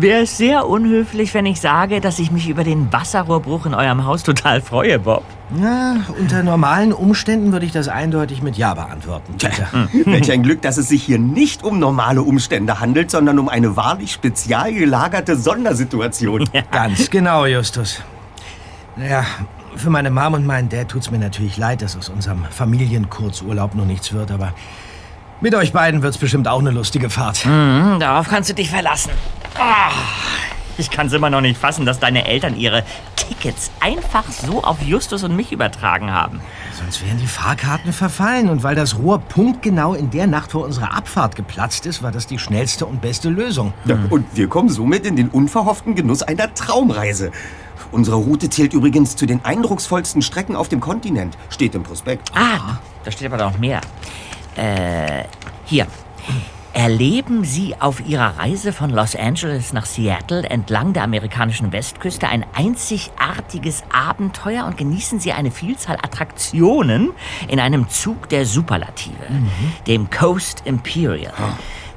Wäre es sehr unhöflich, wenn ich sage, dass ich mich über den Wasserrohrbruch in eurem Haus total freue, Bob? Na, unter normalen Umständen würde ich das eindeutig mit Ja beantworten. Peter. Welch ein Glück, dass es sich hier nicht um normale Umstände handelt, sondern um eine wahrlich spezial gelagerte Sondersituation. Ganz genau, Justus. Naja, für meine Mom und meinen Dad tut's mir natürlich leid, dass aus unserem Familienkurzurlaub noch nichts wird, aber mit euch beiden wird's bestimmt auch eine lustige Fahrt. Mhm, darauf kannst du dich verlassen. Ah, ich kann es immer noch nicht fassen, dass deine Eltern ihre Tickets einfach so auf Justus und mich übertragen haben. Sonst wären die Fahrkarten verfallen. Und weil das Rohr punktgenau in der Nacht vor unserer Abfahrt geplatzt ist, war das die schnellste und beste Lösung. Ja, und wir kommen somit in den unverhofften Genuss einer Traumreise. Unsere Route zählt übrigens zu den eindrucksvollsten Strecken auf dem Kontinent. Steht im Prospekt. Ah, da steht aber noch mehr. Äh, hier. Erleben Sie auf Ihrer Reise von Los Angeles nach Seattle entlang der amerikanischen Westküste ein einzigartiges Abenteuer und genießen Sie eine Vielzahl Attraktionen in einem Zug der Superlative, dem Coast Imperial.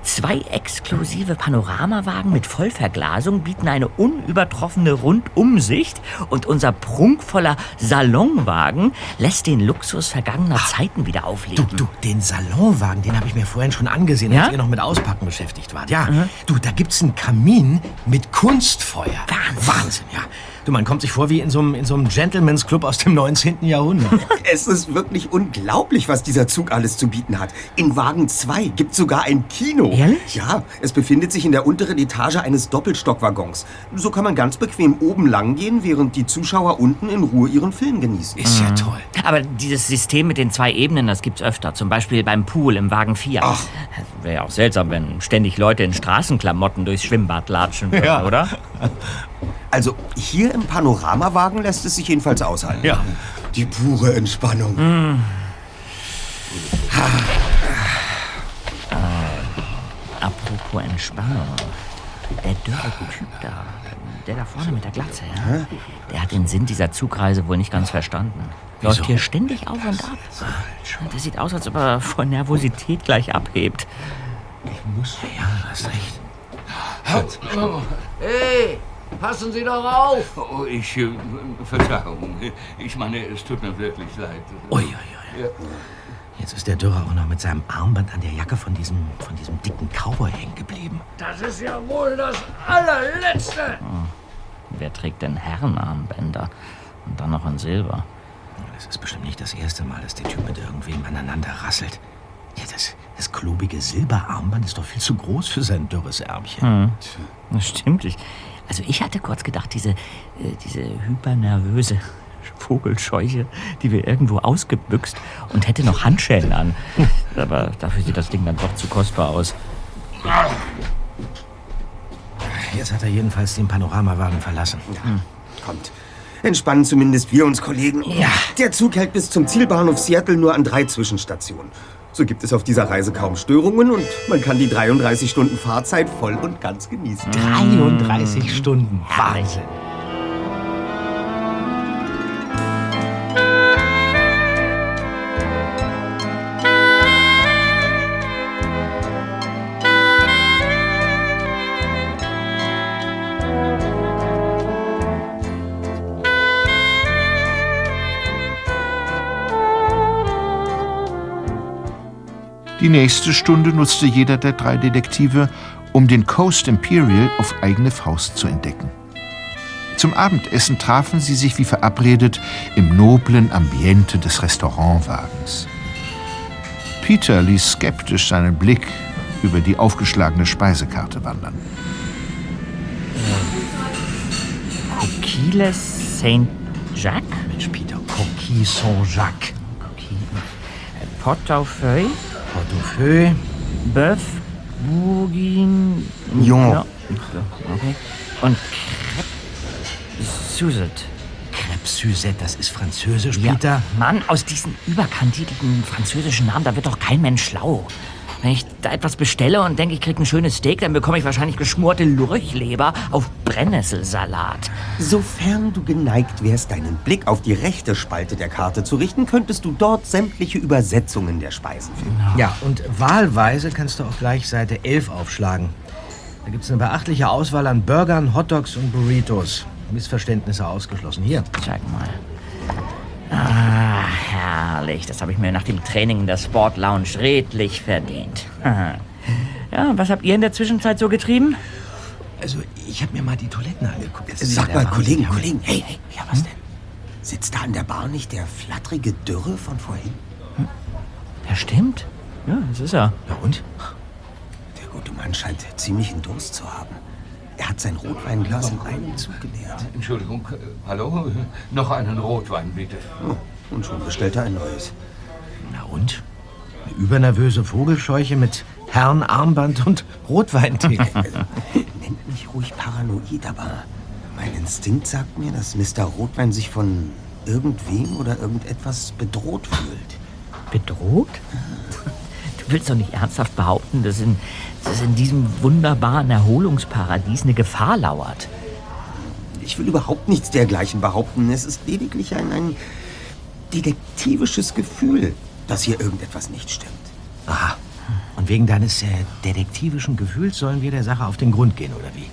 Zwei exklusive Panoramawagen mit Vollverglasung bieten eine unübertroffene Rundumsicht und unser prunkvoller Salonwagen lässt den Luxus vergangener Zeiten wieder Du, aufleben. du, den Salonwagen, den habe ich mir vorhin schon angesehen, Ja? als ihr noch mit Auspacken beschäftigt wart. Ja, du, da gibt's einen Kamin mit Kunstfeuer. Wahnsinn. Wahnsinn, ja. Du, man kommt sich vor wie in so einem, in so einem Gentleman's Club aus dem 19. Jahrhundert. Es ist wirklich unglaublich, was dieser Zug alles zu bieten hat. In Wagen 2 gibt sogar ein Kino. Ehrlich? Ja, es befindet sich in der unteren Etage eines Doppelstockwaggons. So kann man ganz bequem oben lang gehen, während die Zuschauer unten in Ruhe ihren Film genießen. Ist ja toll. Aber dieses System mit den zwei Ebenen, das gibt's öfter. Zum Beispiel beim Pool im Wagen 4. Ach. Wäre ja auch seltsam, wenn ständig Leute in Straßenklamotten durchs Schwimmbad latschen würden, Ja. oder? Also hier im Panoramawagen lässt es sich jedenfalls aushalten. Ja. Die pure Entspannung. Apropos Entspannung. Der dürre Typ da, der da vorne mit der Glatze, ja? Der hat den Sinn dieser Zugreise wohl nicht ganz verstanden. Läuft hier ständig auf und ab. Der sieht aus, als ob er vor Nervosität gleich abhebt. Ja, hast recht. Hey, passen Sie doch auf! Oh, ich, äh, Verzeihung. Ich meine, es tut mir wirklich leid. Ui, ui, ui. Jetzt ist der Dürrer auch noch mit seinem Armband an der Jacke von diesem, von diesem dicken Cowboy hängen geblieben. Das ist ja wohl das allerletzte! Wer trägt denn Herrenarmbänder? Und dann noch in Silber. Das ist bestimmt nicht das erste Mal, dass der Typ mit irgendwem aneinander rasselt. Ja, das, das klobige Silberarmband ist doch viel zu groß für sein dürres Ärmchen. Das stimmt. Ich, also ich hatte kurz gedacht, diese, äh, diese hypernervöse Vogelscheuche, die wir irgendwo ausgebüxt und hätte noch Handschellen an. Aber dafür sieht das Ding dann doch zu kostbar aus. Jetzt hat er jedenfalls den Panoramawagen verlassen. Kommt. Entspannen zumindest wir uns, Kollegen. Ja. Der Zug hält bis zum Zielbahnhof Seattle nur an drei Zwischenstationen. So gibt es auf dieser Reise kaum Störungen und man kann die 33 Stunden Fahrzeit voll und ganz genießen. 33 Stunden. Wahnsinn. Die nächste Stunde nutzte jeder der drei Detektive, um den Coast Imperial auf eigene Faust zu entdecken. Zum Abendessen trafen sie sich wie verabredet im noblen Ambiente des Restaurantwagens. Peter ließ skeptisch seinen Blick über die aufgeschlagene Speisekarte wandern. Coquilles Saint-Jacques? Mensch, Peter, Coquille Saint-Jacques. Portefeuille? Portefeuille. Bœuf? Bourguignon? Ja. Okay. Und Suzette. Suzette, das ist französisch, Ja, Peter. Mann, aus diesen überkandidelten französischen Namen, da wird doch kein Mensch schlau. Wenn ich da etwas bestelle und denke, ich krieg ein schönes Steak, dann bekomme ich wahrscheinlich geschmorte Lurchleber auf Brennnesselsalat. Sofern du geneigt wärst, deinen Blick auf die rechte Spalte der Karte zu richten, könntest du dort sämtliche Übersetzungen der Speisen finden. Ja, und wahlweise kannst du auch gleich Seite 11 aufschlagen. Da gibt es eine beachtliche Auswahl an Burgern, Hotdogs und Burritos. Missverständnisse ausgeschlossen. Hier. Zeig mal. Ah, herrlich. Das habe ich mir nach dem Training in der Sport Lounge redlich verdient. Ja, was habt ihr in der Zwischenzeit so getrieben? Also, ich habe mir mal die Toiletten angeguckt. Sag mal. Kollegen, Kollegen, hey, hey, Ja, was denn? sitzt da an der Bar nicht der flatterige Dürre von vorhin? Ja, stimmt. Ja, das ist er. Ja, und? Der gute Mann scheint ziemlichen Durst zu haben. Er hat sein Rotweinglas in einem Zug geleert. Entschuldigung, hallo? Noch einen Rotwein, bitte. Oh, und schon bestellt er ein neues. Na und? Eine übernervöse Vogelscheuche mit Herrenarmband und Rotweintheke. Nennt mich ruhig paranoid, aber mein Instinkt sagt mir, dass Mr. Rotwein sich von irgendwem oder irgendetwas bedroht fühlt. Bedroht? Du willst doch nicht ernsthaft behaupten, dass in, dass in diesem wunderbaren Erholungsparadies eine Gefahr lauert. Ich will überhaupt nichts dergleichen behaupten. Es ist lediglich ein, ein detektivisches Gefühl, dass hier irgendetwas nicht stimmt. Aha. Und wegen deines äh, detektivischen Gefühls sollen wir der Sache auf den Grund gehen, oder wie?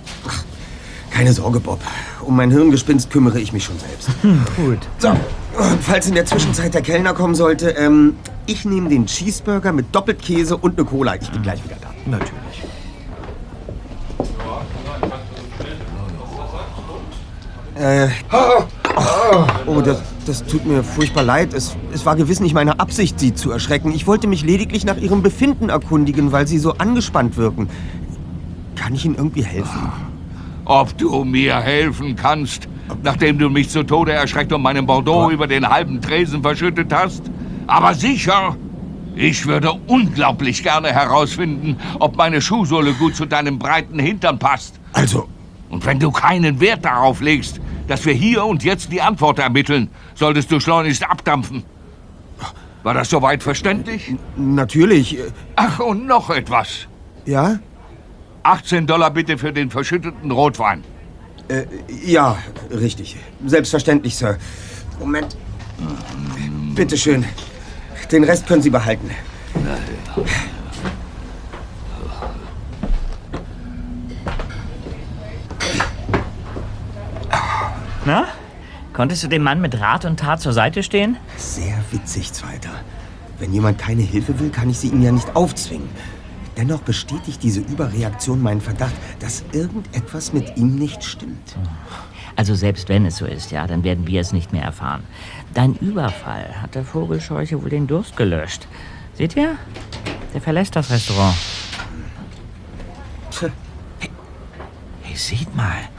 Keine Sorge, Bob. Um mein Hirngespinst kümmere ich mich schon selbst. Gut. So, und falls in der Zwischenzeit der Kellner kommen sollte, ähm, ich nehme den Cheeseburger mit Doppelkäse und eine Cola. Ich bin gleich wieder da. Natürlich. Äh, oh, das, das tut mir furchtbar leid. Es, es war gewiss nicht meine Absicht, Sie zu erschrecken. Ich wollte mich lediglich nach Ihrem Befinden erkundigen, weil Sie so angespannt wirken. Kann ich Ihnen irgendwie helfen? Ob du mir helfen kannst, nachdem du mich zu Tode erschreckt und meinen Bordeaux über den halben Tresen verschüttet hast? Aber sicher! Ich würde unglaublich gerne herausfinden, ob meine Schuhsohle gut zu deinem breiten Hintern passt. Also, Und wenn du keinen Wert darauf legst, dass wir hier und jetzt die Antwort ermitteln, solltest du schleunigst abdampfen. War das soweit verständlich? natürlich. Ach, und noch etwas. Ja? 18 Dollar bitte für den verschütteten Rotwein. Äh, ja, richtig. Selbstverständlich, Sir. Moment. Bitte schön. Den Rest können Sie behalten. Na? Konntest du dem Mann mit Rat und Tat zur Seite stehen? Sehr witzig, Zweiter. Wenn jemand keine Hilfe will, kann ich sie ihm ja nicht aufzwingen. Dennoch bestätigt diese Überreaktion meinen Verdacht, dass irgendetwas mit ihm nicht stimmt. Also selbst wenn es so ist, ja, dann werden wir es nicht mehr erfahren. Dein Überfall hat der Vogelscheuche wohl den Durst gelöscht. Seht ihr? Der verlässt das Restaurant. Tja, Hey, seht mal.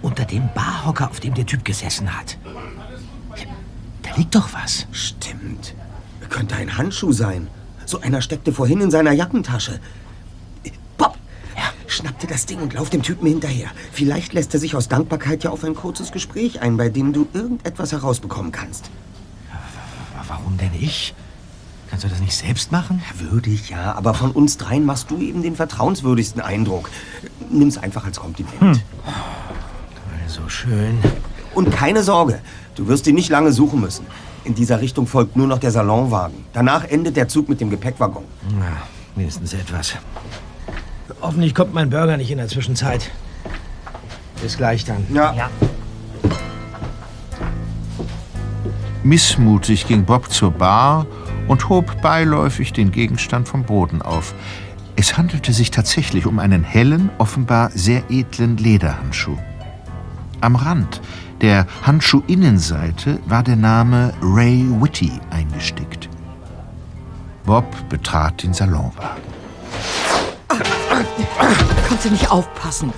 Unter dem Barhocker, auf dem der Typ gesessen hat. Da liegt doch was. stimmt. Könnte ein Handschuh sein. So einer steckte vorhin in seiner Jackentasche. Schnapp dir das Ding und lauf dem Typen hinterher. Vielleicht lässt er sich aus Dankbarkeit ja auf ein kurzes Gespräch ein, bei dem du irgendetwas herausbekommen kannst. Warum denn ich? Kannst du das nicht selbst machen? Würde ich ja, aber von uns dreien machst du eben den vertrauenswürdigsten Eindruck. Nimm's einfach als Kompliment. Also schön. Und keine Sorge, du wirst ihn nicht lange suchen müssen. In dieser Richtung folgt nur noch der Salonwagen. Danach endet der Zug mit dem Gepäckwaggon. Na, wenigstens etwas. Hoffentlich kommt mein Burger nicht in der Zwischenzeit. Bis gleich dann. Ja. Ja. Missmutig ging Bob zur Bar und hob beiläufig den Gegenstand vom Boden auf. Es handelte sich tatsächlich um einen hellen, offenbar sehr edlen Lederhandschuh. Am Rand der Handschuhinnenseite war der Name Ray Whitty eingestickt. Bob betrat den Salonwagen. Kannst du nicht aufpassen?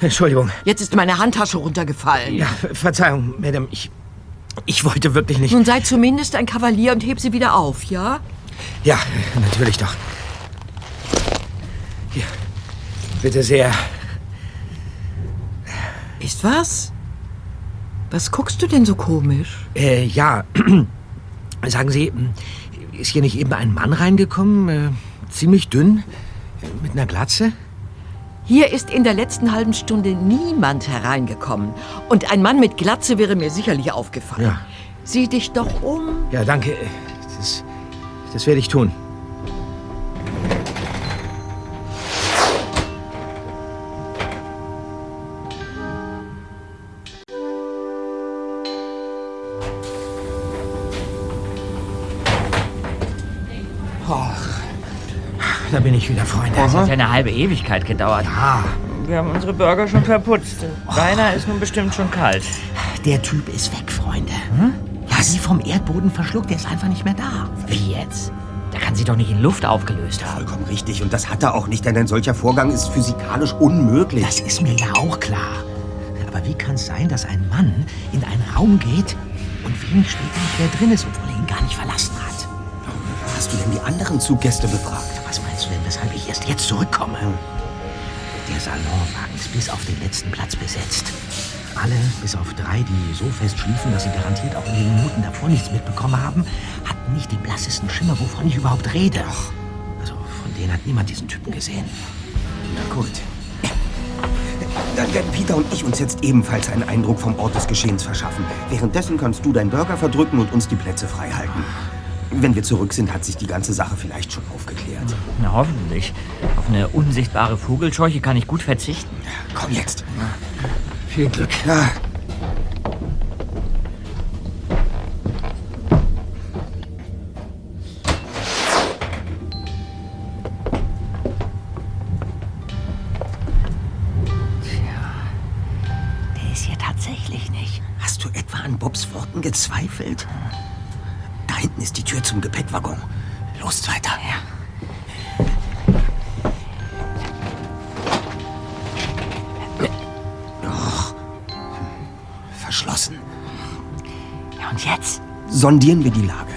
Entschuldigung. Jetzt ist meine Handtasche runtergefallen. Ja, Ver- Verzeihung, Madame. Ich, ich wollte wirklich nicht. Nun sei zumindest ein Kavalier und heb sie wieder auf, ja? Ja, natürlich doch. Hier. Bitte sehr. Ist was? Was guckst du denn so komisch? Äh, ja. Sagen Sie, ist hier nicht eben ein Mann reingekommen? Äh, ziemlich dünn? Mit einer Glatze? Hier ist in der letzten halben Stunde niemand hereingekommen. Und ein Mann mit Glatze wäre mir sicherlich aufgefallen. Ja. Sieh dich doch um. Ja, danke. Das, das werde ich tun. Da bin ich wieder, Freunde. Das hat ja eine halbe Ewigkeit gedauert. Ah, Wir haben unsere Burger schon verputzt. Deiner ist nun bestimmt schon kalt. der Typ ist weg, Freunde. Ja, sie vom Erdboden verschluckt, der ist einfach nicht mehr da. Wie jetzt? Der kann sich doch nicht in Luft aufgelöst haben. Vollkommen richtig. Und das hat er auch nicht, denn ein solcher Vorgang ist physikalisch unmöglich. Das ist mir ja auch klar. Aber wie kann es sein, dass ein Mann in einen Raum geht und wenig später nicht mehr drin ist, obwohl er ihn gar nicht verlassen hat? Hast du denn die anderen Zuggäste befragt? Ich erst jetzt zurückkomme? Der Salonwagen ist bis auf den letzten Platz besetzt. Alle, bis auf drei, die so fest schliefen, dass sie garantiert auch in den Minuten davor nichts mitbekommen haben, hatten nicht den blassesten Schimmer, wovon ich überhaupt rede. Also von denen hat niemand diesen Typen gesehen. Na gut. Dann werden Peter und ich uns jetzt ebenfalls einen Eindruck vom Ort des Geschehens verschaffen. Währenddessen kannst du deinen Burger verdrücken und uns die Plätze frei halten. Wenn wir zurück sind, hat sich die ganze Sache vielleicht schon aufgeklärt. Na, hoffentlich. Auf eine unsichtbare Vogelscheuche kann ich gut verzichten. Komm jetzt. Viel Glück. Ja. Und jetzt? Sondieren wir die Lage.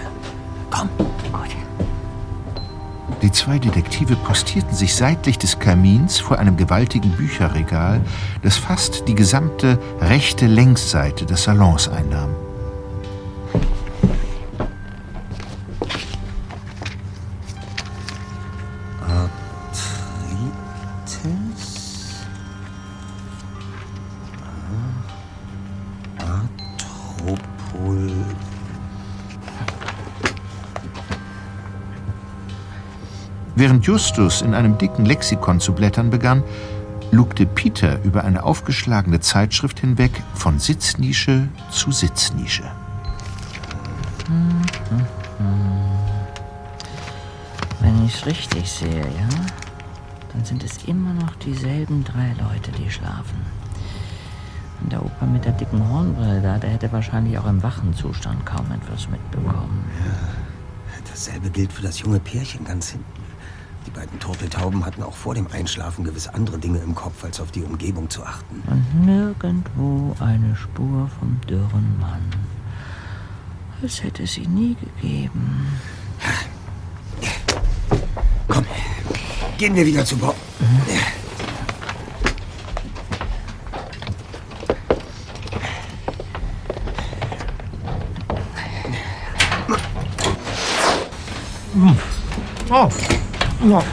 Komm. Gut. Die zwei Detektive postierten sich seitlich des Kamins vor einem gewaltigen Bücherregal, das fast die gesamte rechte Längsseite des Salons einnahm. Während Justus in einem dicken Lexikon zu blättern begann, lugte Peter über eine aufgeschlagene Zeitschrift hinweg von Sitznische zu Sitznische. Wenn ich es richtig sehe, ja, dann sind es immer noch dieselben drei Leute, die schlafen. Und der Opa mit der dicken Hornbrille da, der hätte wahrscheinlich auch im wachen Zustand kaum etwas mitbekommen. Dasselbe gilt für das junge Pärchen ganz hinten. Die beiden Turteltauben hatten auch vor dem Einschlafen gewiss andere Dinge im Kopf, als auf die Umgebung zu achten. Und nirgendwo eine Spur vom dürren Mann. Als hätte es ihn nie gegeben. Komm, gehen wir wieder zu Bob. Oh. Ja.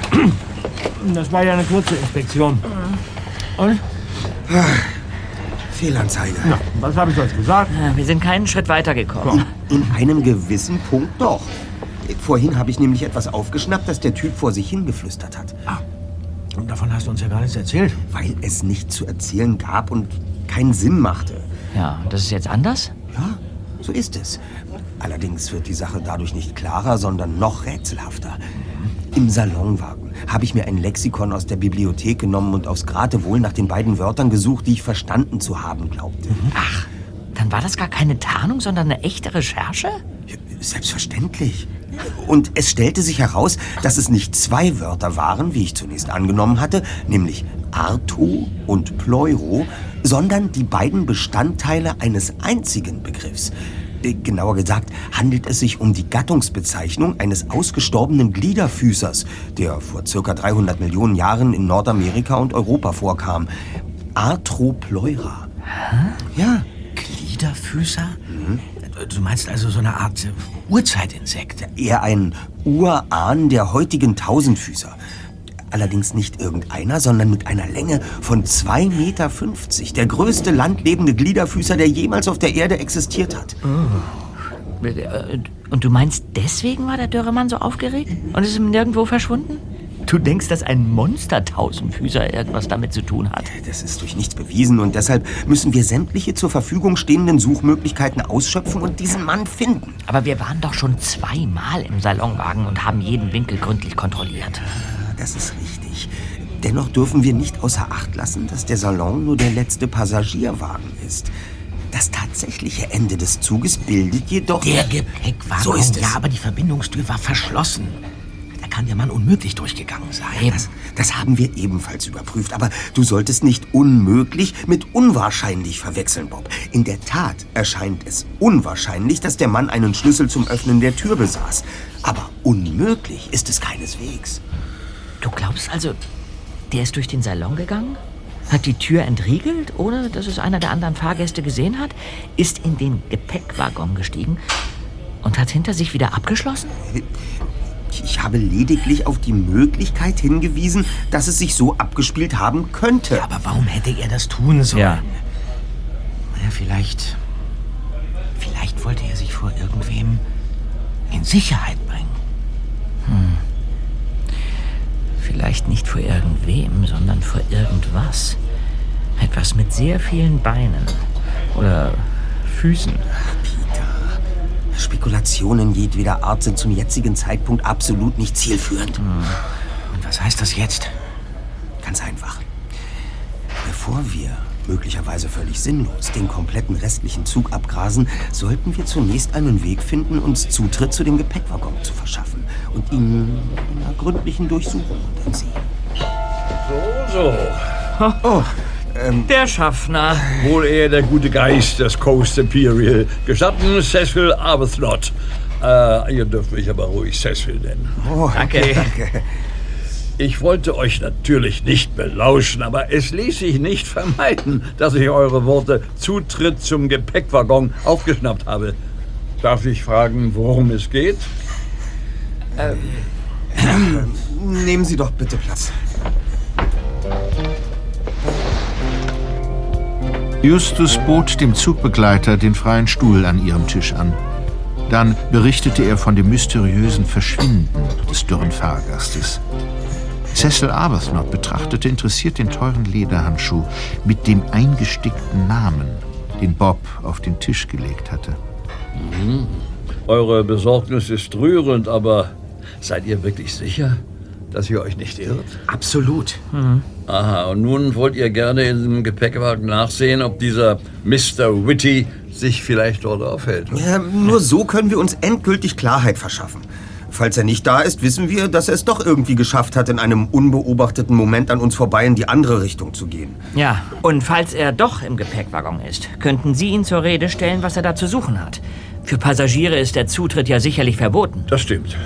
Das war ja eine kurze Inspektion. Und? Fehlanzeige. Na, was habe ich euch gesagt? Ja, Wir sind keinen Schritt weiter gekommen. In einem gewissen Punkt doch. Vorhin habe ich nämlich etwas aufgeschnappt, das der Typ vor sich hingeflüstert hat. Und davon hast du uns ja gar nichts erzählt. Weil es nichts zu erzählen gab und keinen Sinn machte. Ja, und das ist jetzt anders? Ja, so ist es. Allerdings wird die Sache dadurch nicht klarer, sondern noch rätselhafter. Im Salonwagen habe ich mir ein Lexikon aus der Bibliothek genommen und aufs Geratewohl nach den beiden Wörtern gesucht, die ich verstanden zu haben glaubte. Ach, dann war das gar keine Tarnung, sondern eine echte Recherche? Selbstverständlich. Und es stellte sich heraus, dass es nicht zwei Wörter waren, wie ich zunächst angenommen hatte, nämlich Arto und Pleuro, sondern die beiden Bestandteile eines einzigen Begriffs. Äh, Genauer gesagt handelt es sich um die Gattungsbezeichnung eines ausgestorbenen Gliederfüßers, der vor circa 300 Millionen Jahren in Nordamerika und Europa vorkam. Arthropleura. Ja, Gliederfüßer? Du meinst also so eine Art äh, Urzeitinsekt? eher ein Urahn der heutigen Tausendfüßer. Allerdings nicht irgendeiner, sondern mit einer Länge von 2,50 Meter. Der größte landlebende Gliederfüßer, der jemals auf der Erde existiert hat. Äh, Und du meinst, deswegen war der dürre Mann so aufgeregt? Und ist ihm nirgendwo verschwunden? Du denkst, dass ein Monster-Tausendfüßer irgendwas damit zu tun hat? Das ist durch nichts bewiesen und deshalb müssen wir sämtliche zur Verfügung stehenden Suchmöglichkeiten ausschöpfen und diesen Mann finden. Aber wir waren doch schon zweimal im Salonwagen und haben jeden Winkel gründlich kontrolliert. Das ist richtig. Dennoch dürfen wir nicht außer Acht lassen, dass der Salon nur der letzte Passagierwagen ist. Das tatsächliche Ende des Zuges bildet jedoch... Der Gepäckwagen. So ist es. Ja, aber die Verbindungstür war verschlossen. Da kann der Mann unmöglich durchgegangen sein. Das, das haben wir ebenfalls überprüft. Aber du solltest nicht unmöglich mit unwahrscheinlich verwechseln, Bob. In der Tat erscheint es unwahrscheinlich, dass der Mann einen Schlüssel zum Öffnen der Tür besaß. Aber unmöglich ist es keineswegs. Du glaubst also, der ist durch den Salon gegangen? Hat die Tür entriegelt, ohne dass es einer der anderen Fahrgäste gesehen hat? Ist in den Gepäckwaggon gestiegen und hat hinter sich wieder abgeschlossen? Ich habe lediglich auf die Möglichkeit hingewiesen, dass es sich so abgespielt haben könnte. Aber warum hätte er das tun sollen? Ja. Ja, vielleicht. Vielleicht wollte er sich vor irgendwem in Sicherheit Vielleicht nicht vor irgendwem, sondern vor irgendwas. Etwas mit sehr vielen Beinen. Oder Füßen. Spekulationen jedweder Art sind zum jetzigen Zeitpunkt absolut nicht zielführend. Und was heißt das jetzt? Ganz einfach. Bevor wir möglicherweise völlig sinnlos den kompletten restlichen Zug abgrasen, sollten wir zunächst einen Weg finden, uns Zutritt zu dem Gepäckwaggon zu verschaffen und ihn einer gründlichen Durchsuchung unterziehen. So, so. Der Schaffner. Wohl eher der gute Geist des Coast Imperial. Gestatten, Cecil Arbuthnot. Äh, ihr dürft mich aber ruhig Cecil nennen. Oh, Danke. danke. Ich wollte euch natürlich nicht belauschen, aber es ließ sich nicht vermeiden, dass ich eure Worte Zutritt zum Gepäckwaggon aufgeschnappt habe. Darf ich fragen, worum es geht? Nehmen Sie doch bitte Platz. Justus bot dem Zugbegleiter den freien Stuhl an ihrem Tisch an. Dann berichtete er von dem mysteriösen Verschwinden des dürren Fahrgastes. Cecil Arbuthnot betrachtete interessiert den teuren Lederhandschuh mit dem eingestickten Namen, den Bob auf den Tisch gelegt hatte. Eure Besorgnis ist rührend, aber seid ihr wirklich sicher, dass ihr euch nicht irrt? Absolut. Aha, und nun wollt ihr gerne in dem Gepäckwagen nachsehen, ob dieser Mr. Whitty sich vielleicht dort aufhält. Ja, nur so können wir uns endgültig Klarheit verschaffen. Falls er nicht da ist, wissen wir, dass er es doch irgendwie geschafft hat, in einem unbeobachteten Moment an uns vorbei in die andere Richtung zu gehen. Ja, und falls er doch im Gepäckwaggon ist, könnten Sie ihn zur Rede stellen, was er da zu suchen hat. Für Passagiere ist der Zutritt ja sicherlich verboten. Das stimmt.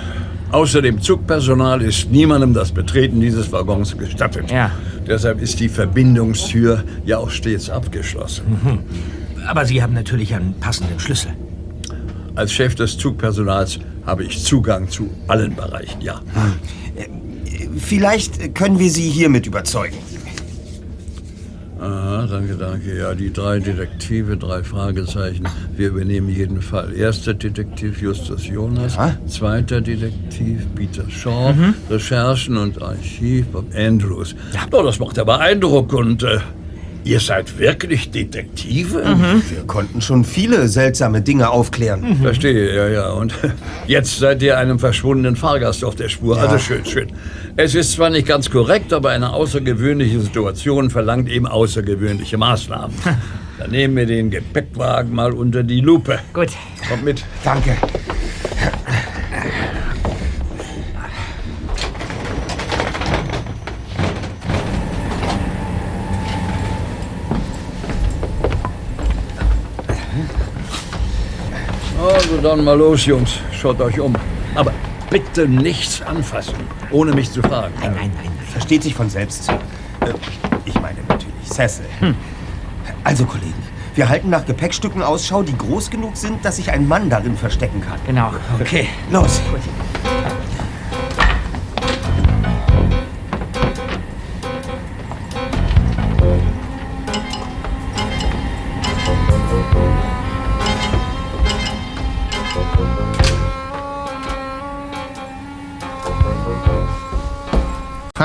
Außer dem Zugpersonal ist niemandem das Betreten dieses Waggons gestattet. Ja. Deshalb ist die Verbindungstür ja auch stets abgeschlossen. Aber Sie haben natürlich einen passenden Schlüssel. Als Chef des Zugpersonals habe ich Zugang zu allen Bereichen, ja. Vielleicht können wir Sie hiermit überzeugen. Aha, danke, danke. Ja, die drei Detektive, drei Fragezeichen. Wir übernehmen jeden Fall. Erster Detektiv Justus Jonas, Ja. zweiter Detektiv Peter Shaw, Recherchen und Archiv Bob Andrews. Ja. Oh, das macht aber Eindruck und äh, ihr seid wirklich Detektive? Wir konnten schon viele seltsame Dinge aufklären. Verstehe, ja, ja. Und jetzt seid ihr einem verschwundenen Fahrgast auf der Spur. Also schön, schön. Es ist zwar nicht ganz korrekt, aber eine außergewöhnliche Situation verlangt eben außergewöhnliche Maßnahmen. Dann nehmen wir den Gepäckwagen mal unter die Lupe. Gut. Kommt mit. Danke. Dann mal los, Jungs. Schaut euch um. Aber bitte nichts anfassen, ohne mich zu fragen. Nein, nein, nein. Versteht sich von selbst. Äh, Ich meine natürlich Cecil. Also, Kollegen, wir halten nach Gepäckstücken Ausschau, die groß genug sind, dass sich ein Mann darin verstecken kann. Genau. Okay. Los.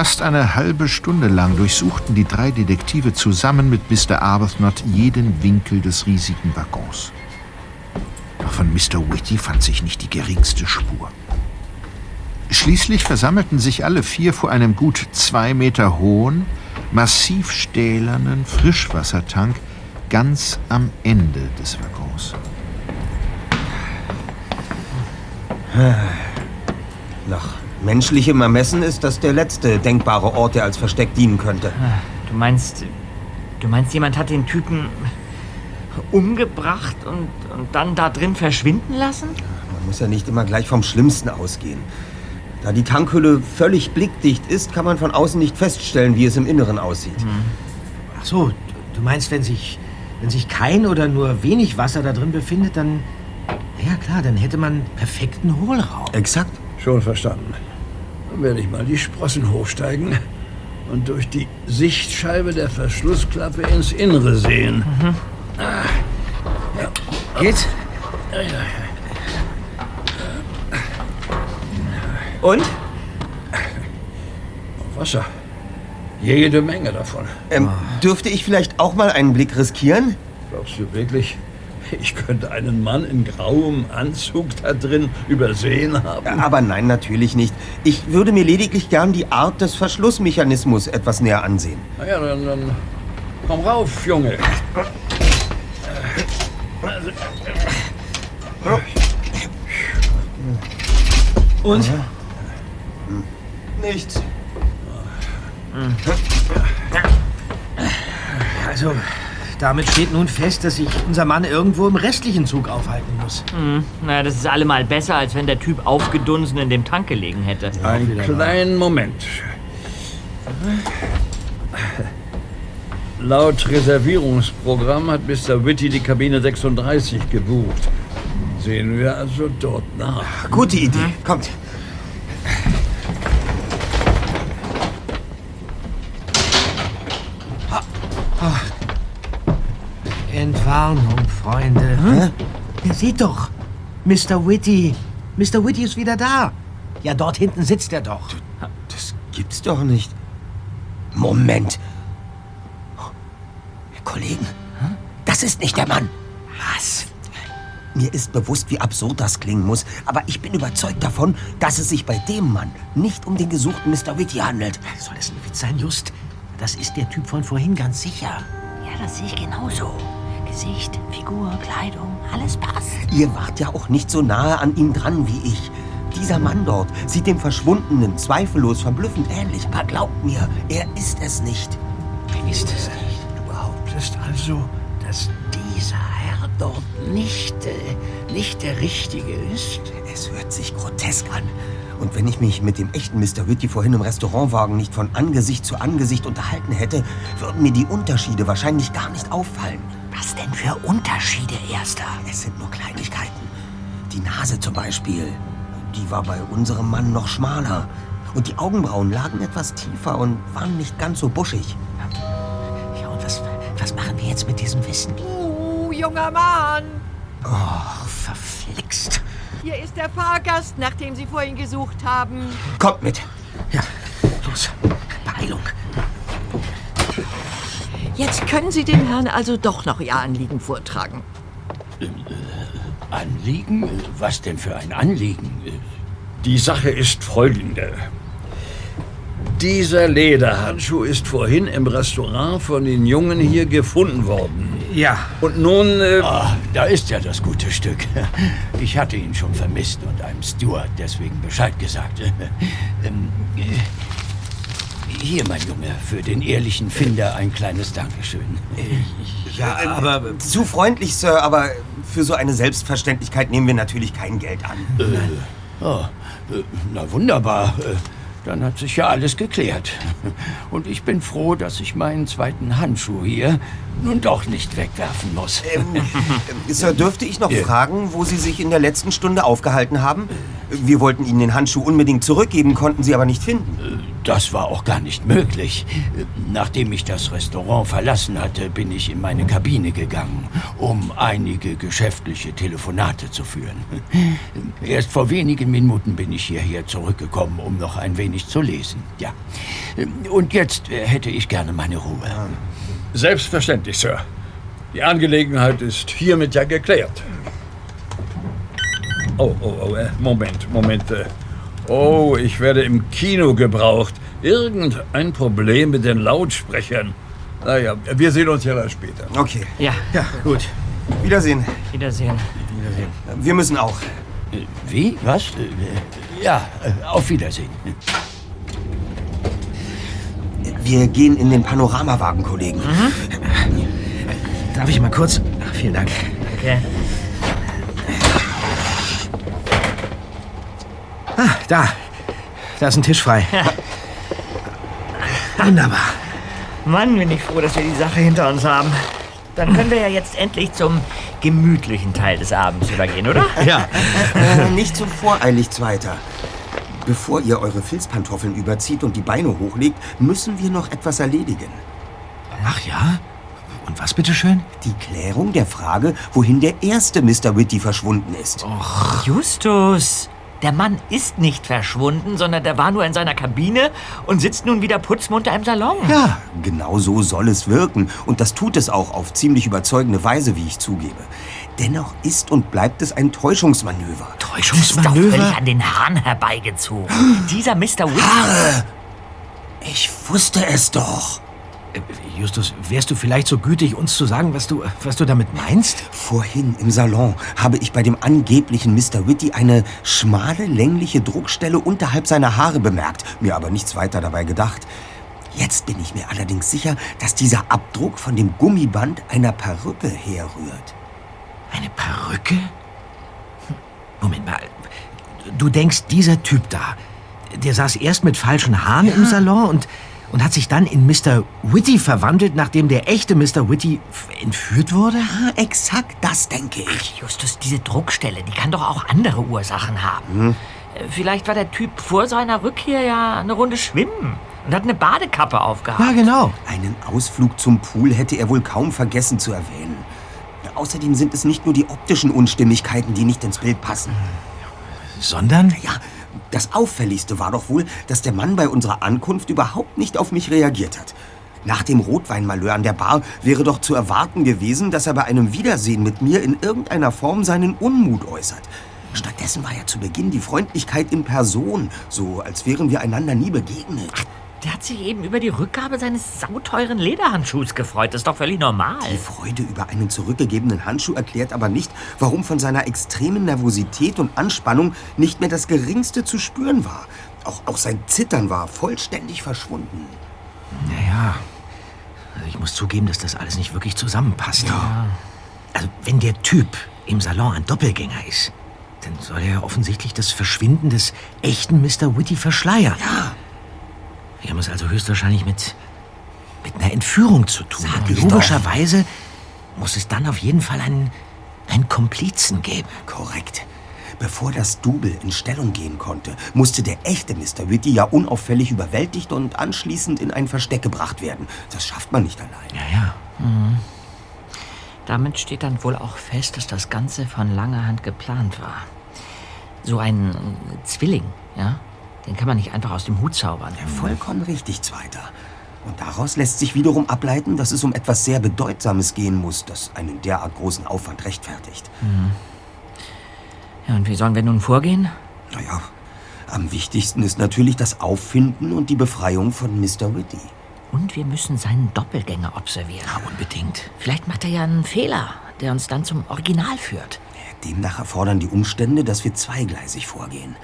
Fast eine halbe Stunde lang durchsuchten die drei Detektive zusammen mit Mr. Arbuthnot jeden Winkel des riesigen Waggons. Doch von Mr. Whitty fand sich nicht die geringste Spur. Schließlich versammelten sich alle vier vor einem gut zwei Meter hohen, massiv stählernen Frischwassertank ganz am Ende des Waggons. Nach menschlichem Ermessen ist das der letzte denkbare Ort, der als Versteck dienen könnte. Du meinst, du meinst, jemand hat den Typen umgebracht und, und dann da drin verschwinden lassen? Man muss ja nicht immer gleich vom Schlimmsten ausgehen. Da die Tankhülle völlig blickdicht ist, kann man von außen nicht feststellen, wie es im Inneren aussieht. Ach so, du- du meinst, wenn sich, wenn sich kein oder nur wenig Wasser da drin befindet, dann. Ja, klar, dann hätte man perfekten Hohlraum. Exakt. Schon verstanden. Werde ich mal die Sprossen hochsteigen und durch die Sichtscheibe der Verschlussklappe ins Innere sehen. Geht's? Und? Wasser. Jede Menge davon. Ähm, dürfte ich vielleicht auch mal einen Blick riskieren? Glaubst du wirklich, ich könnte einen Mann in grauem Anzug da drin übersehen haben? Aber nein, natürlich nicht. Ich würde mir lediglich gern die Art des Verschlussmechanismus etwas näher ansehen. Na ja, dann, dann komm rauf, Junge. Und? Nichts. Also, damit steht nun fest, dass sich unser Mann irgendwo im restlichen Zug aufhalten muss. Na, das ist allemal besser, als wenn der Typ aufgedunsen in dem Tank gelegen hätte. Einen kleinen Moment. Laut Reservierungsprogramm hat Mr. Whitty die Kabine 36 gebucht. Sehen wir also dort nach. Gute Idee. Kommt. Entwarnung, Freunde. Ihr seht doch, Mr. Whitty. Mr. Whitty ist wieder da. Ja, dort hinten sitzt er doch. Das gibt's doch nicht. Moment. Kollegen, das ist nicht der Mann. Was? Mir ist bewusst, wie absurd das klingen muss, aber ich bin überzeugt davon, dass es sich bei dem Mann nicht um den gesuchten Mr. Whitty handelt. Soll das ein Witz sein, Just? Das ist der Typ von vorhin ganz sicher. Ja, das sehe ich genauso. Gesicht, Figur, Kleidung, alles passt. Ihr wart ja auch nicht so nahe an ihm dran wie ich. Dieser Mann dort sieht dem Verschwundenen zweifellos verblüffend ähnlich, aber glaubt mir, er ist es nicht. Wer ist es nicht? Du behauptest also, dass dieser Herr dort nicht, äh, nicht der Richtige ist? Es hört sich grotesk an. Und wenn ich mich mit dem echten Mr. Whitty vorhin im Restaurantwagen nicht von Angesicht zu Angesicht unterhalten hätte, würden mir die Unterschiede wahrscheinlich gar nicht auffallen. Was denn für Unterschiede, Erster? Es sind nur Kleinigkeiten. Die Nase zum Beispiel, die war bei unserem Mann noch schmaler. Und die Augenbrauen lagen etwas tiefer und waren nicht ganz so buschig. Ja, und was, was machen wir jetzt mit diesem Wissen? Uh, junger Mann! Oh, verflixt. Hier ist der Fahrgast, nach dem Sie vorhin gesucht haben. Kommt mit. Ja, los. Beeilung. Jetzt können Sie dem Herrn also doch noch Ihr Anliegen vortragen. Anliegen? Was denn für ein Anliegen? Die Sache ist folgende. Dieser Lederhandschuh ist vorhin im Restaurant von den Jungen hier gefunden worden. Ja, Und nun, äh, Ah, da ist ja das gute Stück. Ich hatte ihn schon vermisst und einem Steward deswegen Bescheid gesagt. Ähm, äh, Hier, mein Junge, für den ehrlichen Finder ein kleines Dankeschön. ja, aber Zu freundlich, Sir, aber für so eine Selbstverständlichkeit nehmen wir natürlich kein Geld an. Oh, äh, na wunderbar. Äh, Dann hat sich ja alles geklärt. Und ich bin froh, dass ich meinen zweiten Handschuh hier nun doch nicht wegwerfen muss. Ähm, äh, Sir, dürfte ich noch Ja. fragen, wo Sie sich in der letzten Stunde aufgehalten haben? Wir wollten Ihnen den Handschuh unbedingt zurückgeben, konnten Sie aber nicht finden. Das war auch gar nicht möglich. Nachdem ich das Restaurant verlassen hatte, bin ich in meine Kabine gegangen, um einige geschäftliche Telefonate zu führen. Erst vor wenigen Minuten bin ich hierher zurückgekommen, um noch ein wenig zu lesen. Ja. Und jetzt hätte ich gerne meine Ruhe. Selbstverständlich, Sir. Die Angelegenheit ist hiermit ja geklärt. Oh, oh, oh, äh, Moment, Moment. Oh, ich werde im Kino gebraucht. Irgendein Problem mit den Lautsprechern. Naja, wir sehen uns ja dann später. Okay. Ja, Ja, gut. Wiedersehen. Wiedersehen. Wir müssen auch. Wie? Was? Ja, auf Wiedersehen. Wir gehen in den Panoramawagen, Kollegen. Darf ich mal kurz? Ach, vielen Dank. Okay. Ah, da. Da ist ein Tisch frei. Wunderbar. Mann, bin ich froh, dass wir die Sache hinter uns haben. Dann können wir ja jetzt endlich zum gemütlichen Teil des Abends übergehen, oder? Ja. Äh, nicht zu voreilig, Zweiter. Bevor ihr eure Filzpantoffeln überzieht und die Beine hochlegt, müssen wir noch etwas erledigen. Ach ja? Und was bitteschön? Die Klärung der Frage, wohin der erste Mr. Whitty verschwunden ist. Justus, der Mann ist nicht verschwunden, sondern der war nur in seiner Kabine und sitzt nun wieder putzmunter im Salon. Ja, genau so soll es wirken. Und das tut es auch auf ziemlich überzeugende Weise, wie ich zugebe. Dennoch ist und bleibt es ein Täuschungsmanöver. ist doch Täuschungsmanöver? völlig an den Haaren herbeigezogen. Dieser Mr. Whitty... Ich wusste es doch. Justus, wärst du vielleicht so gütig, uns zu sagen, was du, was du damit meinst? Vorhin im Salon habe ich bei dem angeblichen Mr. Whitty eine schmale, längliche Druckstelle unterhalb seiner Haare bemerkt, mir aber nichts weiter dabei gedacht. Jetzt bin ich mir allerdings sicher, dass dieser Abdruck von dem Gummiband einer Perücke herrührt. Eine Perücke? Moment mal. Du denkst, dieser Typ da, der saß erst mit falschen Haaren im Salon und, und hat sich dann in Mr. Whitty verwandelt, nachdem der echte Mr. Whitty f- entführt wurde? Ah, exakt das denke ich. Justus, diese Druckstelle, die kann doch auch andere Ursachen haben. Äh, Vielleicht war der Typ vor seiner Rückkehr ja eine Runde schwimmen und hat eine Badekappe aufgehabt. Ja, genau. Einen Ausflug zum Pool hätte er wohl kaum vergessen zu erwähnen. Außerdem sind es nicht nur die optischen Unstimmigkeiten, die nicht ins Bild passen. Sondern? Ja, das Auffälligste war doch wohl, dass der Mann bei unserer Ankunft überhaupt nicht auf mich reagiert hat. Nach dem Rotweinmalheur an der Bar wäre doch zu erwarten gewesen, dass er bei einem Wiedersehen mit mir in irgendeiner Form seinen Unmut äußert. Stattdessen war ja zu Beginn die Freundlichkeit in Person, so als wären wir einander nie begegnet. Der hat sich eben über die Rückgabe seines sauteuren Lederhandschuhs gefreut. Das ist doch völlig normal. Die Freude über einen zurückgegebenen Handschuh erklärt aber nicht, warum von seiner extremen Nervosität und Anspannung nicht mehr das geringste zu spüren war. Auch, auch sein Zittern war vollständig verschwunden. Naja, also ich muss zugeben, dass das alles nicht wirklich zusammenpasst. Also, wenn der Typ im Salon ein Doppelgänger ist, dann soll er ja offensichtlich das Verschwinden des echten Mr. Whitty verschleiern. Ja. Wir haben es also höchstwahrscheinlich mit, mit einer Entführung zu tun. Sag Und logischerweise muss es dann auf jeden Fall einen, einen Komplizen geben. Korrekt. Bevor das Double in Stellung gehen konnte, musste der echte Mr. Whitty ja unauffällig überwältigt und anschließend in ein Versteck gebracht werden. Das schafft man nicht allein. Ja, ja. Damit steht dann wohl auch fest, dass das Ganze von langer Hand geplant war. So ein Zwilling, ja, den kann man nicht einfach aus dem Hut zaubern. Vollkommen richtig, Zweiter. Und daraus lässt sich wiederum ableiten, dass es um etwas sehr Bedeutsames gehen muss, das einen derart großen Aufwand rechtfertigt. Ja, und wie sollen wir nun vorgehen? Naja, am wichtigsten ist natürlich das Auffinden und die Befreiung von Mr. Whitty. Und wir müssen seinen Doppelgänger observieren. Ja, unbedingt. Vielleicht macht er ja einen Fehler, der uns dann zum Original führt. Demnach erfordern die Umstände, dass wir zweigleisig vorgehen.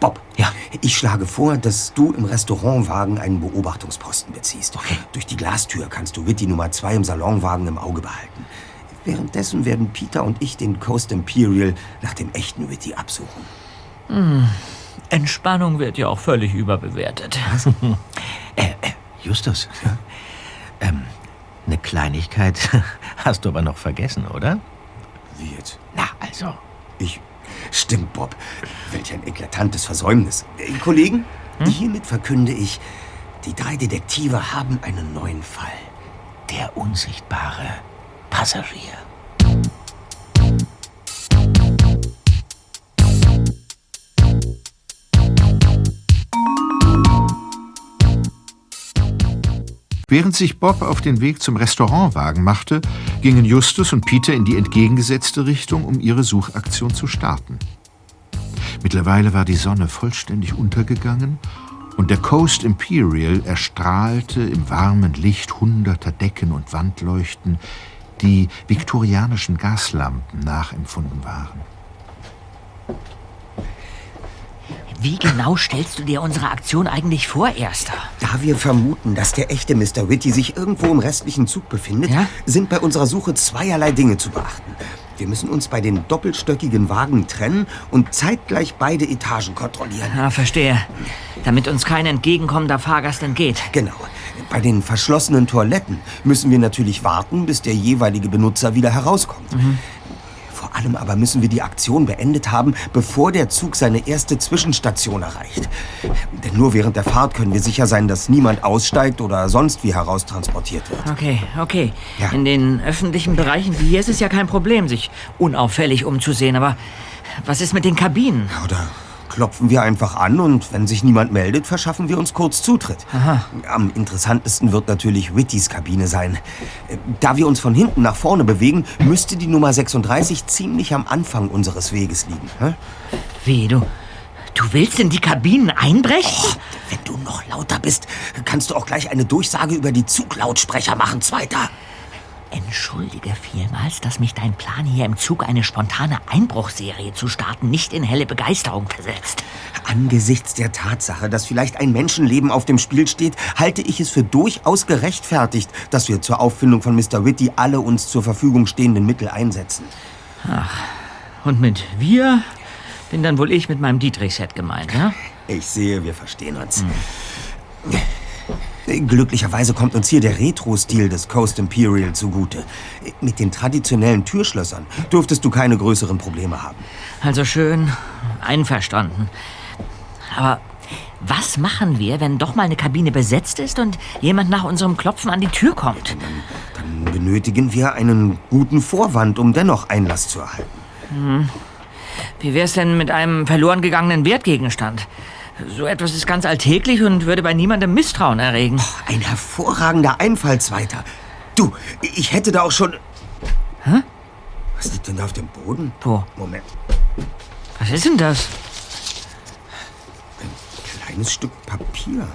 Bob, Ja? ich schlage vor, dass du im Restaurantwagen einen Beobachtungsposten beziehst. Okay. Durch die Glastür kannst du Whitty Nummer 2 im Salonwagen im Auge behalten. Währenddessen werden Peter und ich den Coast Imperial nach dem echten Whitty absuchen. Entspannung wird ja auch völlig überbewertet. Äh, äh, Justus. Ähm, eine Kleinigkeit hast du aber noch vergessen, oder? Wie jetzt? Na, also. Ich. Stimmt, Bob. Welch ein eklatantes Versäumnis. Äh, Kollegen, Hiermit verkünde ich, die drei Detektive haben einen neuen Fall. Der unsichtbare Passagier. Während sich Bob auf den Weg zum Restaurantwagen machte, gingen Justus und Peter in die entgegengesetzte Richtung, um ihre Suchaktion zu starten. Mittlerweile war die Sonne vollständig untergegangen und der Coast Imperial erstrahlte im warmen Licht hunderter Decken und Wandleuchten, die viktorianischen Gaslampen nachempfunden waren. Wie genau stellst du dir unsere Aktion eigentlich vor, Erster? Da wir vermuten, dass der echte Mr. Whitty sich irgendwo im restlichen Zug befindet, Ja? sind bei unserer Suche zweierlei Dinge zu beachten. Wir müssen uns bei den doppelstöckigen Wagen trennen und zeitgleich beide Etagen kontrollieren. Ah, verstehe. Damit uns kein entgegenkommender Fahrgast entgeht. Genau. Bei den verschlossenen Toiletten müssen wir natürlich warten, bis der jeweilige Benutzer wieder herauskommt. Vor allem aber müssen wir die Aktion beendet haben, bevor der Zug seine erste Zwischenstation erreicht. Denn nur während der Fahrt können wir sicher sein, dass niemand aussteigt oder sonst wie heraustransportiert wird. Okay, okay. Ja. In den öffentlichen Bereichen wie hier ist es ja kein Problem, sich unauffällig umzusehen. Aber was ist mit den Kabinen? Oder klopfen wir einfach an und wenn sich niemand meldet, verschaffen wir uns kurz Zutritt. Am interessantesten wird natürlich Whittys Kabine sein. Äh, Da wir uns von hinten nach vorne bewegen, müsste die Nummer 36 ziemlich am Anfang unseres Weges liegen. hä? Wie, du... Du willst in die Kabinen einbrechen? Wenn du noch lauter bist, kannst du auch gleich eine Durchsage über die Zuglautsprecher machen, Zweiter. Entschuldige vielmals, dass mich dein Plan hier im Zug eine spontane Einbruchserie zu starten nicht in helle Begeisterung versetzt. Angesichts der Tatsache, dass vielleicht ein Menschenleben auf dem Spiel steht, halte ich es für durchaus gerechtfertigt, dass wir zur Auffindung von Mr. Whitty alle uns zur Verfügung stehenden Mittel einsetzen. Und mit wir bin dann wohl ich mit meinem Dietrich-Set gemeint, ja? Ich sehe, wir verstehen uns. Glücklicherweise kommt uns hier der Retro-Stil des Coast Imperial zugute. Mit den traditionellen Türschlössern dürftest du keine größeren Probleme haben. Also schön, einverstanden. Aber was machen wir, wenn doch mal eine Kabine besetzt ist und jemand nach unserem Klopfen an die Tür kommt? Dann benötigen wir einen guten Vorwand, um dennoch Einlass zu erhalten. Wie wär's denn mit einem verloren gegangenen Wertgegenstand? So etwas ist ganz alltäglich und würde bei niemandem Misstrauen erregen. Ein hervorragender Einfallsweiter. Du, ich hätte da auch schon... Hä? Was liegt denn da auf dem Boden? Wo? Moment. Was ist denn das? Kleines Stück Papier.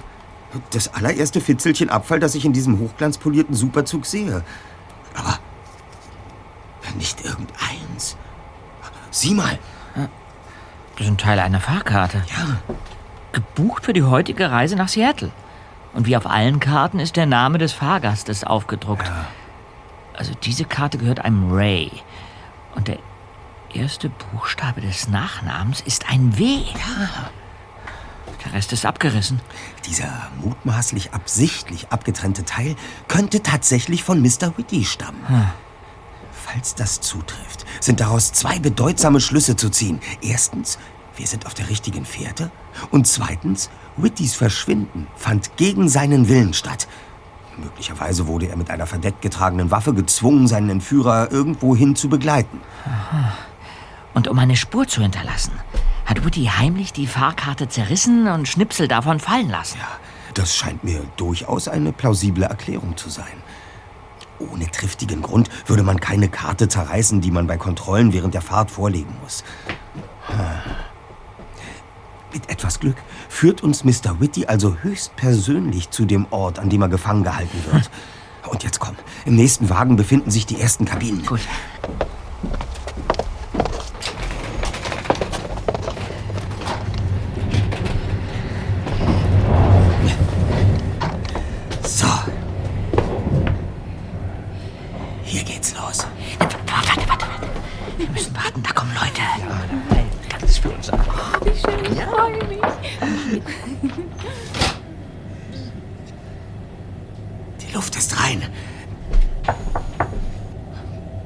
Das allererste Fitzelchen Abfall, das ich in diesem hochglanzpolierten Superzug sehe. Aber nicht irgendeins. Sieh mal. Das sind Teile einer Fahrkarte. Ja, Gebucht für die heutige Reise nach Seattle. Und wie auf allen Karten ist der Name des Fahrgastes aufgedruckt. Also diese Karte gehört einem Ray. Und der erste Buchstabe des Nachnamens ist ein W. Der Rest ist abgerissen. dieser mutmaßlich absichtlich abgetrennte Teil könnte tatsächlich von Mr. Whitty stammen. Falls das zutrifft, sind daraus zwei bedeutsame Schlüsse zu ziehen. Erstens, wir sind auf der richtigen Fährte. Und zweitens, Whittys Verschwinden fand gegen seinen Willen statt. Möglicherweise wurde er mit einer verdeckt getragenen Waffe gezwungen, seinen Entführer irgendwohin zu begleiten. Und um eine Spur zu hinterlassen, hat Woody heimlich die Fahrkarte zerrissen und Schnipsel davon fallen lassen. Das scheint mir durchaus eine plausible Erklärung zu sein. Ohne triftigen Grund würde man keine Karte zerreißen, die man bei Kontrollen während der Fahrt vorlegen muss. Mit etwas Glück führt uns Mr. Whitty also höchstpersönlich zu dem Ort, an dem er gefangen gehalten wird. Und jetzt komm, im nächsten Wagen befinden sich die ersten Kabinen. Gut. freue mich. Die Luft ist rein.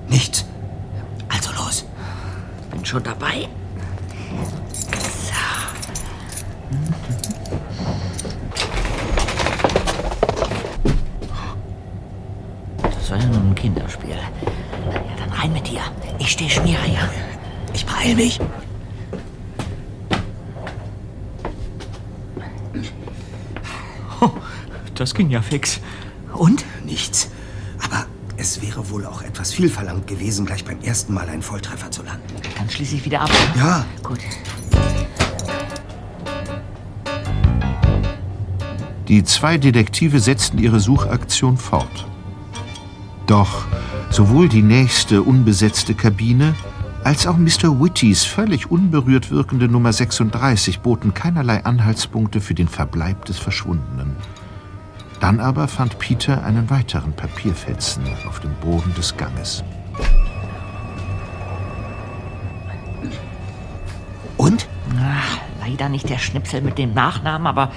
Nichts. Also los. Bin schon dabei. Das war ja nur ein Kinderspiel. Ja, dann rein mit dir. Ich stehe schon Ich beeil mich. Das ging ja fix. Und? Nichts. Aber es wäre wohl auch etwas viel verlangt gewesen, gleich beim ersten Mal einen Volltreffer zu landen. Dann schließe ich wieder ab. Ja, Gut. Die zwei Detektive setzten ihre Suchaktion fort. Doch sowohl die nächste unbesetzte Kabine als auch Mr. Whittys völlig unberührt wirkende Nummer 36 boten keinerlei Anhaltspunkte für den Verbleib des Verschwundenen. Dann aber fand Peter einen weiteren Papierfetzen auf dem Boden des Ganges. und? Ach, leider nicht der Schnipsel mit dem Nachnamen, aber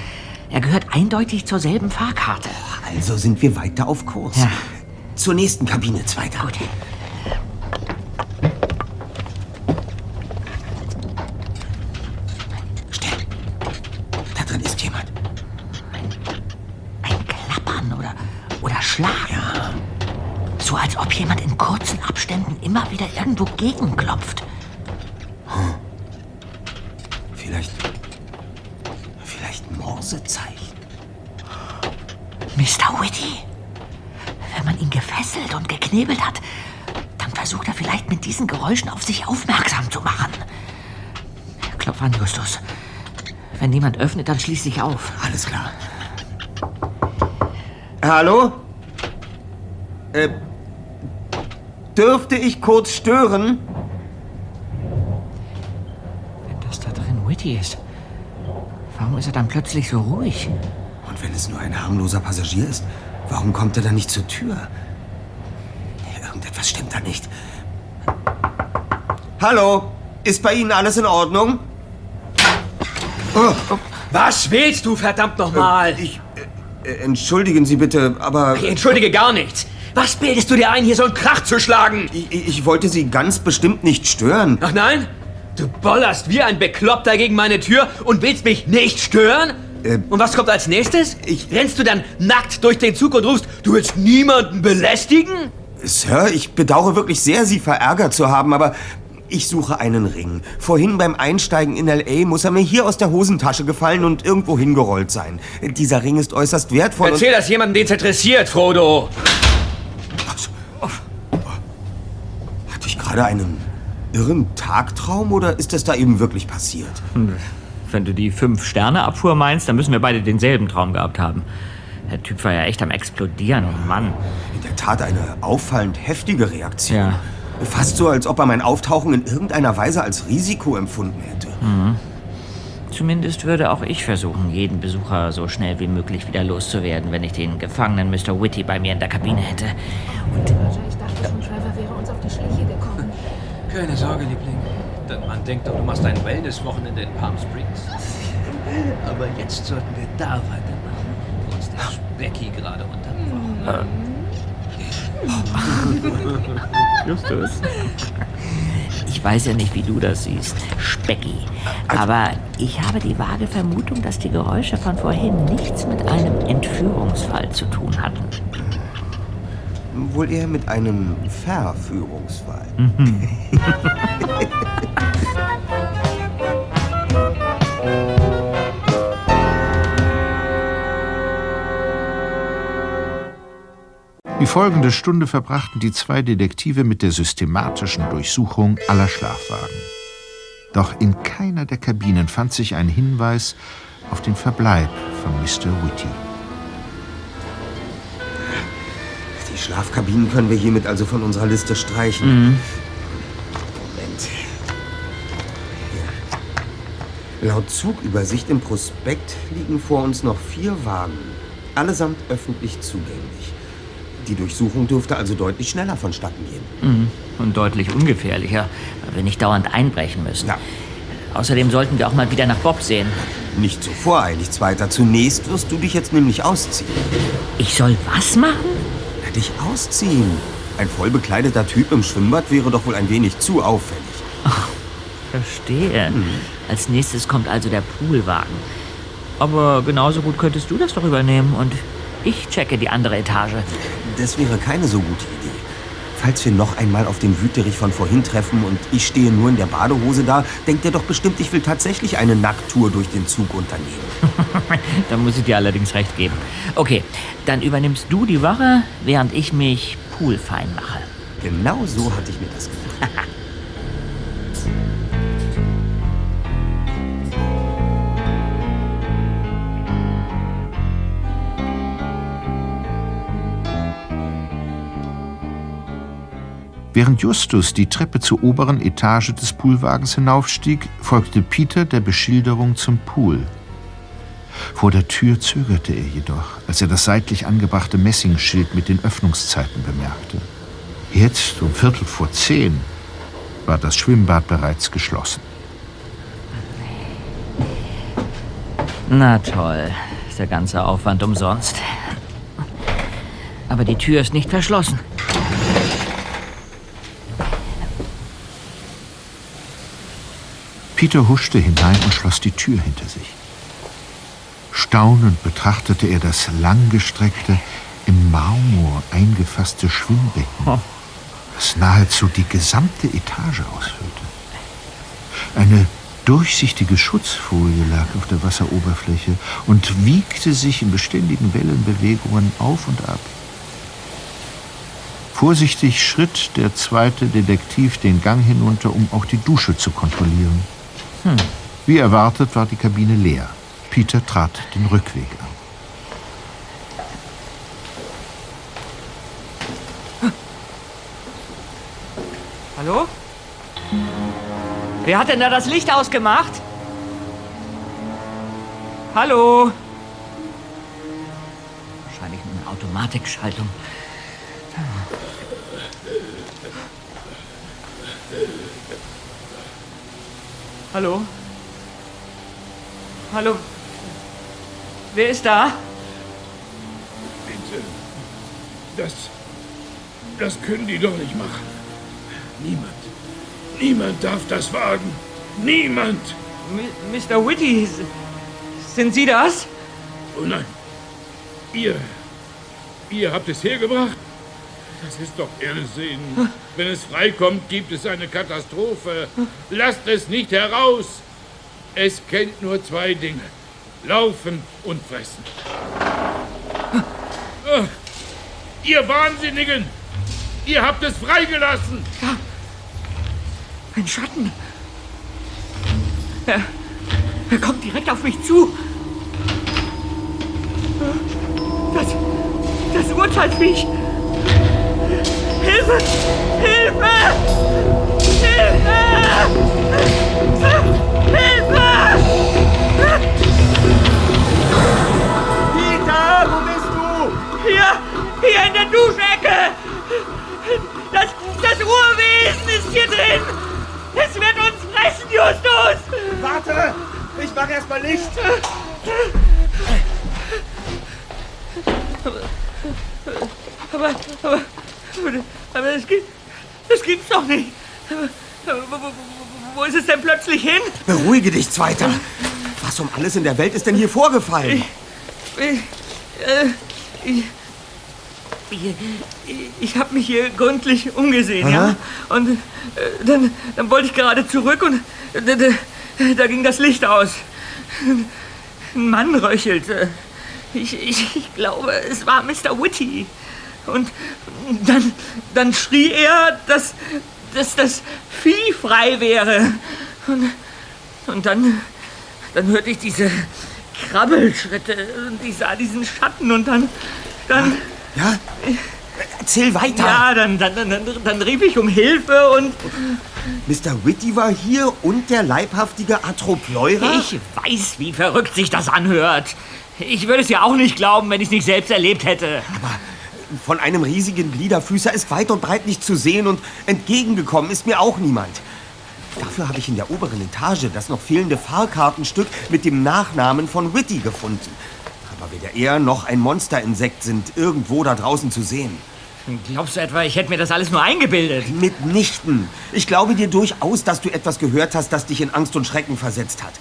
er gehört eindeutig zur selben Fahrkarte. Also sind wir weiter auf Kurs. Ja. Zur nächsten Kabine, Zweiter. Gut. Still. Da drin ist jemand. Ein Klappern oder, oder Schlagen. So als ob jemand in kurzen Abständen immer wieder irgendwo gegenklopft. Vielleicht. Vielleicht Morsezeichen. Mr. Whitty. Wenn man ihn gefesselt und geknebelt hat, dann versucht er vielleicht mit diesen Geräuschen auf sich aufmerksam zu machen. Klopf an, Justus. Wenn niemand öffnet, dann schließe ich auf. Alles klar. Hallo? Äh, dürfte ich kurz stören? Wenn das da drin Whitty ist, warum ist er dann plötzlich so ruhig? Und wenn es nur ein harmloser Passagier ist, warum kommt er dann nicht zur Tür? Irgendetwas stimmt da nicht. Hallo? Ist bei Ihnen alles in Ordnung? Was willst du, verdammt nochmal? Ich. Äh, entschuldigen Sie bitte, aber. Ich entschuldige gar nichts. Was bildest du dir ein, hier so einen Krach zu schlagen? Ich, ich wollte Sie ganz bestimmt nicht stören. Ach nein? Du bollerst wie ein Bekloppter gegen meine Tür und willst mich nicht stören? Äh, und was kommt als nächstes? ich- Rennst du dann nackt durch den Zug und rufst, du willst niemanden belästigen? Sir, ich bedauere wirklich sehr, Sie verärgert zu haben, aber ich suche einen Ring. Vorhin beim Einsteigen in L.A. muss er mir hier aus der Hosentasche gefallen und irgendwo hingerollt sein. Dieser Ring ist äußerst wertvoll. Erzähl das jemandem, den es interessiert, Frodo. Hatte ich gerade einen irren Tagtraum oder ist das da eben wirklich passiert? Wenn du die Fünf-Sterne-Abfuhr meinst, dann müssen wir beide denselben Traum gehabt haben. Der Typ war ja echt am Explodieren, oh Mann. In der Tat eine auffallend heftige Reaktion. Ja. Fast so, als ob er mein Auftauchen in irgendeiner Weise als Risiko empfunden hätte. Zumindest würde auch ich versuchen, jeden Besucher so schnell wie möglich wieder loszuwerden, wenn ich den gefangenen Mr. Whitty bei mir in der Kabine hätte. Ich dachte schon, Trevor wäre uns auf die Schliche gekommen. Keine Sorge, Liebling. Denn man denkt doch, du machst ein Wellness-Wochenende in Palm Springs. Aber jetzt sollten wir da weitermachen, wo uns der Specky gerade unterbrochen hat. Justus. Ich weiß ja nicht, wie du das siehst, Specky. Aber ich habe die vage Vermutung, dass die Geräusche von vorhin nichts mit einem Entführungsfall zu tun hatten. Wohl eher mit einem Verführungsfall. Die folgende Stunde verbrachten die zwei Detektive mit der systematischen Durchsuchung aller Schlafwagen. Doch in keiner der Kabinen fand sich ein Hinweis auf den Verbleib von Mr. Whitty. Schlafkabinen können wir hiermit also von unserer Liste streichen. Moment. Hier. Laut Zugübersicht im Prospekt liegen vor uns noch vier Wagen. Allesamt öffentlich zugänglich. Die Durchsuchung dürfte also deutlich schneller vonstatten gehen. Und deutlich ungefährlicher, weil wir nicht dauernd einbrechen müssen. Ja. Außerdem sollten wir auch mal wieder nach Bob sehen. Nicht so voreilig, Zweiter. Zunächst wirst du dich jetzt nämlich ausziehen. Ich soll was machen? Dich ausziehen. Ein vollbekleideter Typ im Schwimmbad wäre doch wohl ein wenig zu auffällig. Verstehe. Als nächstes kommt also der Poolwagen. Aber genauso gut könntest du das doch übernehmen und ich checke die andere Etage. Das wäre keine so gute Idee. Falls wir noch einmal auf den Wüterich von vorhin treffen und ich stehe nur in der Badehose da, denkt er doch bestimmt, ich will tatsächlich eine Nackttour durch den Zug unternehmen. da muss ich dir allerdings recht geben. Okay, dann übernimmst du die Wache, während ich mich poolfein mache. Genau so hatte ich mir das gedacht. Während Justus die Treppe zur oberen Etage des Poolwagens hinaufstieg, folgte Peter der Beschilderung zum Pool. Vor der Tür zögerte er jedoch, als er das seitlich angebrachte Messingschild mit den Öffnungszeiten bemerkte. Jetzt, um Viertel vor zehn, war das Schwimmbad bereits geschlossen. Na toll, ist der ganze Aufwand umsonst. Aber die Tür ist nicht verschlossen. Peter huschte hinein und schloss die Tür hinter sich. Staunend betrachtete er das langgestreckte, im Marmor eingefasste Schwimmbecken, das nahezu die gesamte Etage ausfüllte. Eine durchsichtige Schutzfolie lag auf der Wasseroberfläche und wiegte sich in beständigen Wellenbewegungen auf und ab. Vorsichtig schritt der zweite Detektiv den Gang hinunter, um auch die Dusche zu kontrollieren. Hm. Wie erwartet war die Kabine leer. Peter trat den Rückweg an. Hallo? Wer hat denn da das Licht ausgemacht? Hallo? Wahrscheinlich eine Automatikschaltung. Hallo? Hallo? Wer ist da? Bitte. Das. Das können die doch nicht machen. Niemand. Niemand darf das wagen. Niemand. M Mr. Whitty, sind Sie das? Oh nein. Ihr. Ihr habt es hergebracht? Das ist doch Irrsinn. Wenn es freikommt, gibt es eine Katastrophe. Lasst es nicht heraus. Es kennt nur zwei Dinge. Laufen und fressen. Ah, Ihr Wahnsinnigen! Ihr habt es freigelassen! Ein Schatten. Er, er kommt direkt auf mich zu. Das, das Urteilsviech. Hilfe! Hilfe! Hilfe! Hilfe! Peter, wo bist du? Hier, hier in der Duschecke. Das, das Urwesen ist hier drin. Es wird uns fressen, Justus. Warte, ich mach erst mal Licht. Aber, aber, aber, aber das, gibt, das gibt's doch nicht. Wo, wo, wo, ist es denn plötzlich hin? Beruhige dich, Zweiter. Was um alles in der Welt ist denn hier vorgefallen? Ich, äh, ich, ich, ich habe mich hier gründlich umgesehen, ja. Aha. Und äh, dann, dann wollte ich gerade zurück und äh, da ging das Licht aus. Ein Mann röchelte. Ich, ich, ich glaube, es war Mr. Whitty. Und dann, dann schrie er, dass, dass das Vieh frei wäre. Und, und dann, dann hörte ich diese Krabbelschritte und ich sah diesen Schatten und dann, dann... Ja? Erzähl weiter. Ja, dann, dann, dann, dann, rief ich um Hilfe und... Mr. Whitty war hier und der leibhaftige Atropleurer? Ich weiß, wie verrückt sich das anhört. Ich würde es ja auch nicht glauben, wenn ich es nicht selbst erlebt hätte. Aber von einem riesigen Gliederfüßer ist weit und breit nicht zu sehen und entgegengekommen ist mir auch niemand. Dafür habe ich in der oberen Etage das noch fehlende Fahrkartenstück mit dem Nachnamen von Whitty gefunden. Aber weder er noch ein Monsterinsekt sind irgendwo da draußen zu sehen. Glaubst du etwa, ich hätte mir das alles nur eingebildet? Mitnichten. Ich glaube dir durchaus, dass du etwas gehört hast, das dich in Angst und Schrecken versetzt hat.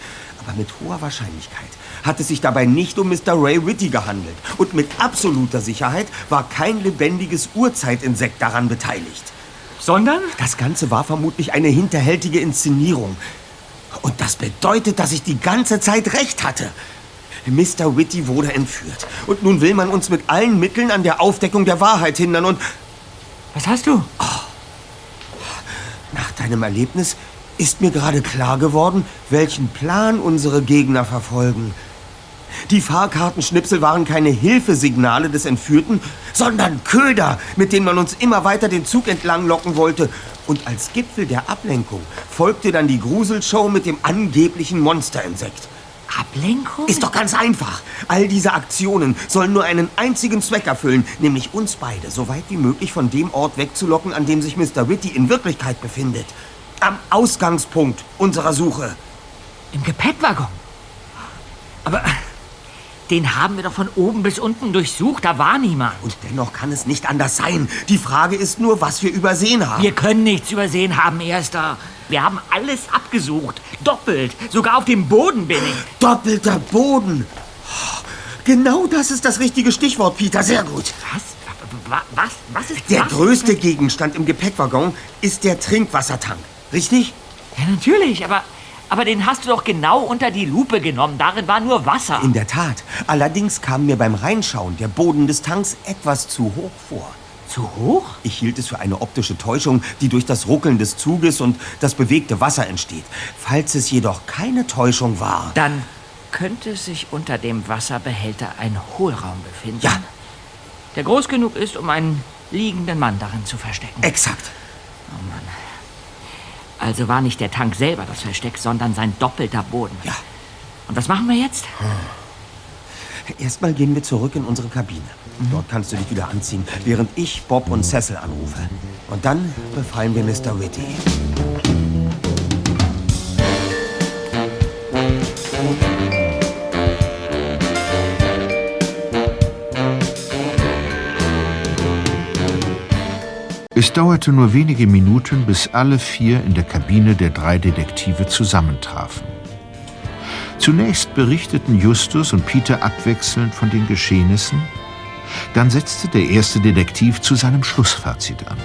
Aber mit hoher Wahrscheinlichkeit hat es sich dabei nicht um Mr. Ray Whitty gehandelt. Und mit absoluter Sicherheit war kein lebendiges Urzeitinsekt daran beteiligt. Sondern? Das Ganze war vermutlich eine hinterhältige Inszenierung. Und das bedeutet, dass ich die ganze Zeit recht hatte. Mr. Whitty wurde entführt. Und nun will man uns mit allen Mitteln an der Aufdeckung der Wahrheit hindern und... Was hast du? Nach deinem Erlebnis ist mir gerade klar geworden, welchen Plan unsere Gegner verfolgen. Die Fahrkartenschnipsel waren keine Hilfesignale des Entführten, sondern Köder, mit denen man uns immer weiter den Zug entlang locken wollte. Und als Gipfel der Ablenkung folgte dann die Gruselshow mit dem angeblichen Monsterinsekt. Ablenkung? Ist doch ganz einfach. All diese Aktionen sollen nur einen einzigen Zweck erfüllen, nämlich uns beide so weit wie möglich von dem Ort wegzulocken, an dem sich Mr. Whitty in Wirklichkeit befindet. Am Ausgangspunkt unserer Suche. Im Gepäckwaggon? Aber den haben wir doch von oben bis unten durchsucht, da war niemand. Und dennoch kann es nicht anders sein. Die Frage ist nur, was wir übersehen haben. Wir können nichts übersehen haben, Erster. Wir haben alles abgesucht. Doppelt. Sogar auf dem Boden bin ich. Doppelter Boden. Genau das ist das richtige Stichwort, Peter. Sehr gut. Was? Wa- Was? Was ist Der was? größte Gegenstand im Gepäckwaggon ist der Trinkwassertank. Richtig? Ja, natürlich, aber, aber den hast du doch genau unter die Lupe genommen. Darin war nur Wasser. In der Tat. Allerdings kam mir beim Reinschauen der Boden des Tanks etwas zu hoch vor. Zu hoch? Ich hielt es für eine optische Täuschung, die durch das Ruckeln des Zuges und das bewegte Wasser entsteht. Falls es jedoch keine Täuschung war. Dann könnte sich unter dem Wasserbehälter ein Hohlraum befinden. Ja. Der groß genug ist, um einen liegenden Mann darin zu verstecken. Exakt. Oh Mann. Also war nicht der Tank selber das Versteck, sondern sein doppelter Boden. Ja. Und was machen wir jetzt? Erstmal gehen wir zurück in unsere Kabine. Dort kannst du dich wieder anziehen, während ich Bob und Cecil anrufe. Und dann befreien wir Mr. Whitty. Es dauerte nur wenige Minuten, bis alle vier in der Kabine der drei Detektive zusammentrafen. Zunächst berichteten Justus und Peter abwechselnd von den Geschehnissen, dann setzte der erste Detektiv zu seinem Schlussfazit an.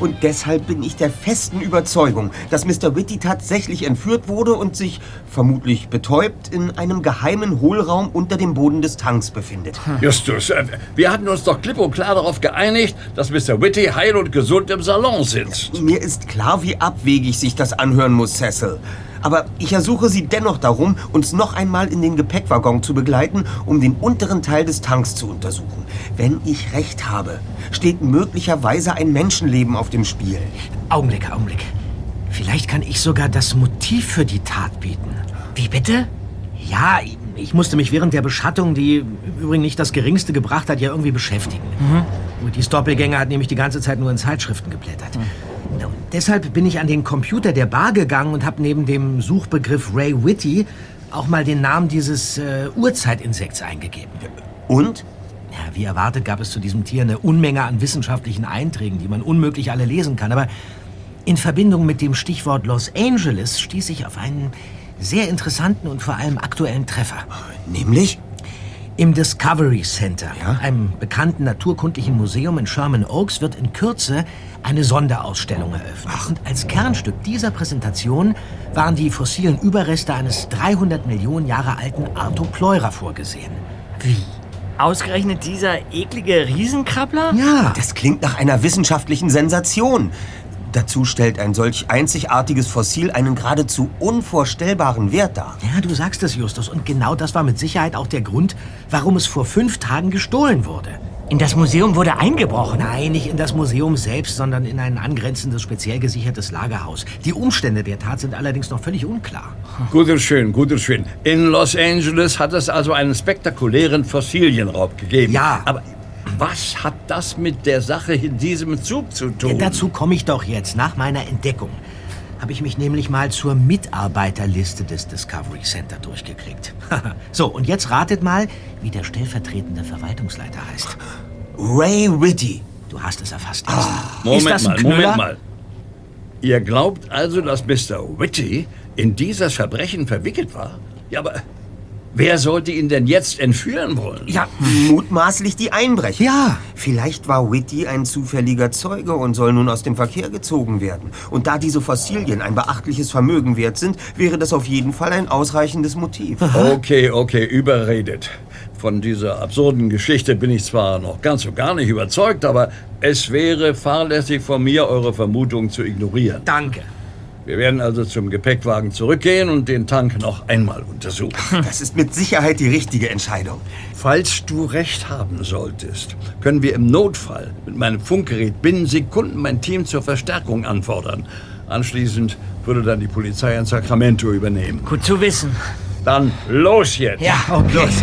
Und deshalb bin ich der festen Überzeugung, dass Mr. Whitty tatsächlich entführt wurde und sich, vermutlich betäubt, in einem geheimen Hohlraum unter dem Boden des Tanks befindet. Justus, äh, wir hatten uns doch klipp und klar darauf geeinigt, dass Mr. Whitty heil und gesund im Salon sitzt. Mir ist klar, wie abwegig sich das anhören muss, Cecil. Aber ich ersuche Sie dennoch darum, uns noch einmal in den Gepäckwaggon zu begleiten, um den unteren Teil des Tanks zu untersuchen. Wenn ich recht habe, steht möglicherweise ein Menschenleben auf dem Spiel. Augenblick, Augenblick. Vielleicht kann ich sogar das Motiv für die Tat bieten. Wie bitte? Ja, ich musste mich während der Beschattung, die im Übrigen nicht das Geringste gebracht hat, ja irgendwie beschäftigen. Und die Doppelgänger hat nämlich die ganze Zeit nur in Zeitschriften geblättert. Na, und deshalb bin ich an den Computer der Bar gegangen und habe neben dem Suchbegriff Ray Whitty auch mal den Namen dieses äh, Urzeitinsekts eingegeben. Und? Ja, wie erwartet gab es zu diesem Tier eine Unmenge an wissenschaftlichen Einträgen, die man unmöglich alle lesen kann. Aber in Verbindung mit dem Stichwort Los Angeles stieß ich auf einen sehr interessanten und vor allem aktuellen Treffer. Nämlich? Im Discovery Center, einem bekannten naturkundlichen Museum in Sherman Oaks, wird in Kürze eine Sonderausstellung eröffnet. Und als Kernstück dieser Präsentation waren die fossilen Überreste eines 300 Millionen Jahre alten Arthopleura vorgesehen. Wie? Ausgerechnet dieser eklige Riesenkrabbler? Ja. Das klingt nach einer wissenschaftlichen Sensation. Dazu stellt ein solch einzigartiges Fossil einen geradezu unvorstellbaren Wert dar. Ja, du sagst es, Justus. Und genau das war mit Sicherheit auch der Grund, warum es vor fünf Tagen gestohlen wurde. In das Museum wurde eingebrochen. Nein, nicht in das Museum selbst, sondern in ein angrenzendes, speziell gesichertes Lagerhaus. Die Umstände der Tat sind allerdings noch völlig unklar. Gut und schön, gut und schön. In Los Angeles hat es also einen spektakulären Fossilienraub gegeben. Ja. Aber was hat das mit der Sache in diesem Zug zu tun? Ja, dazu komme ich doch jetzt. Nach meiner Entdeckung habe ich mich nämlich mal zur Mitarbeiterliste des Discovery Center durchgeklickt. so, und jetzt ratet mal, wie der stellvertretende Verwaltungsleiter heißt. Ray Whitty. Du hast es erfasst. Moment ist das ein mal, Knüller? Moment mal. Ihr glaubt also, dass Mr. Whitty in dieses Verbrechen verwickelt war? Ja, aber wer sollte ihn denn jetzt entführen wollen? Ja, mutmaßlich die Einbrecher. Ja. Vielleicht war Whitty ein zufälliger Zeuge und soll nun aus dem Verkehr gezogen werden. Und da diese Fossilien ein beachtliches Vermögen wert sind, wäre das auf jeden Fall ein ausreichendes Motiv. Okay, okay, überredet. Von dieser absurden Geschichte bin ich zwar noch ganz und gar nicht überzeugt, aber es wäre fahrlässig von mir, eure Vermutung zu ignorieren. Danke. Wir werden also zum Gepäckwagen zurückgehen und den Tank noch einmal untersuchen. Das ist mit Sicherheit die richtige Entscheidung. Falls du recht haben solltest, können wir im Notfall mit meinem Funkgerät binnen Sekunden mein Team zur Verstärkung anfordern. Anschließend würde dann die Polizei in Sacramento übernehmen. Gut zu wissen. Dann los jetzt! Ja, okay. Los.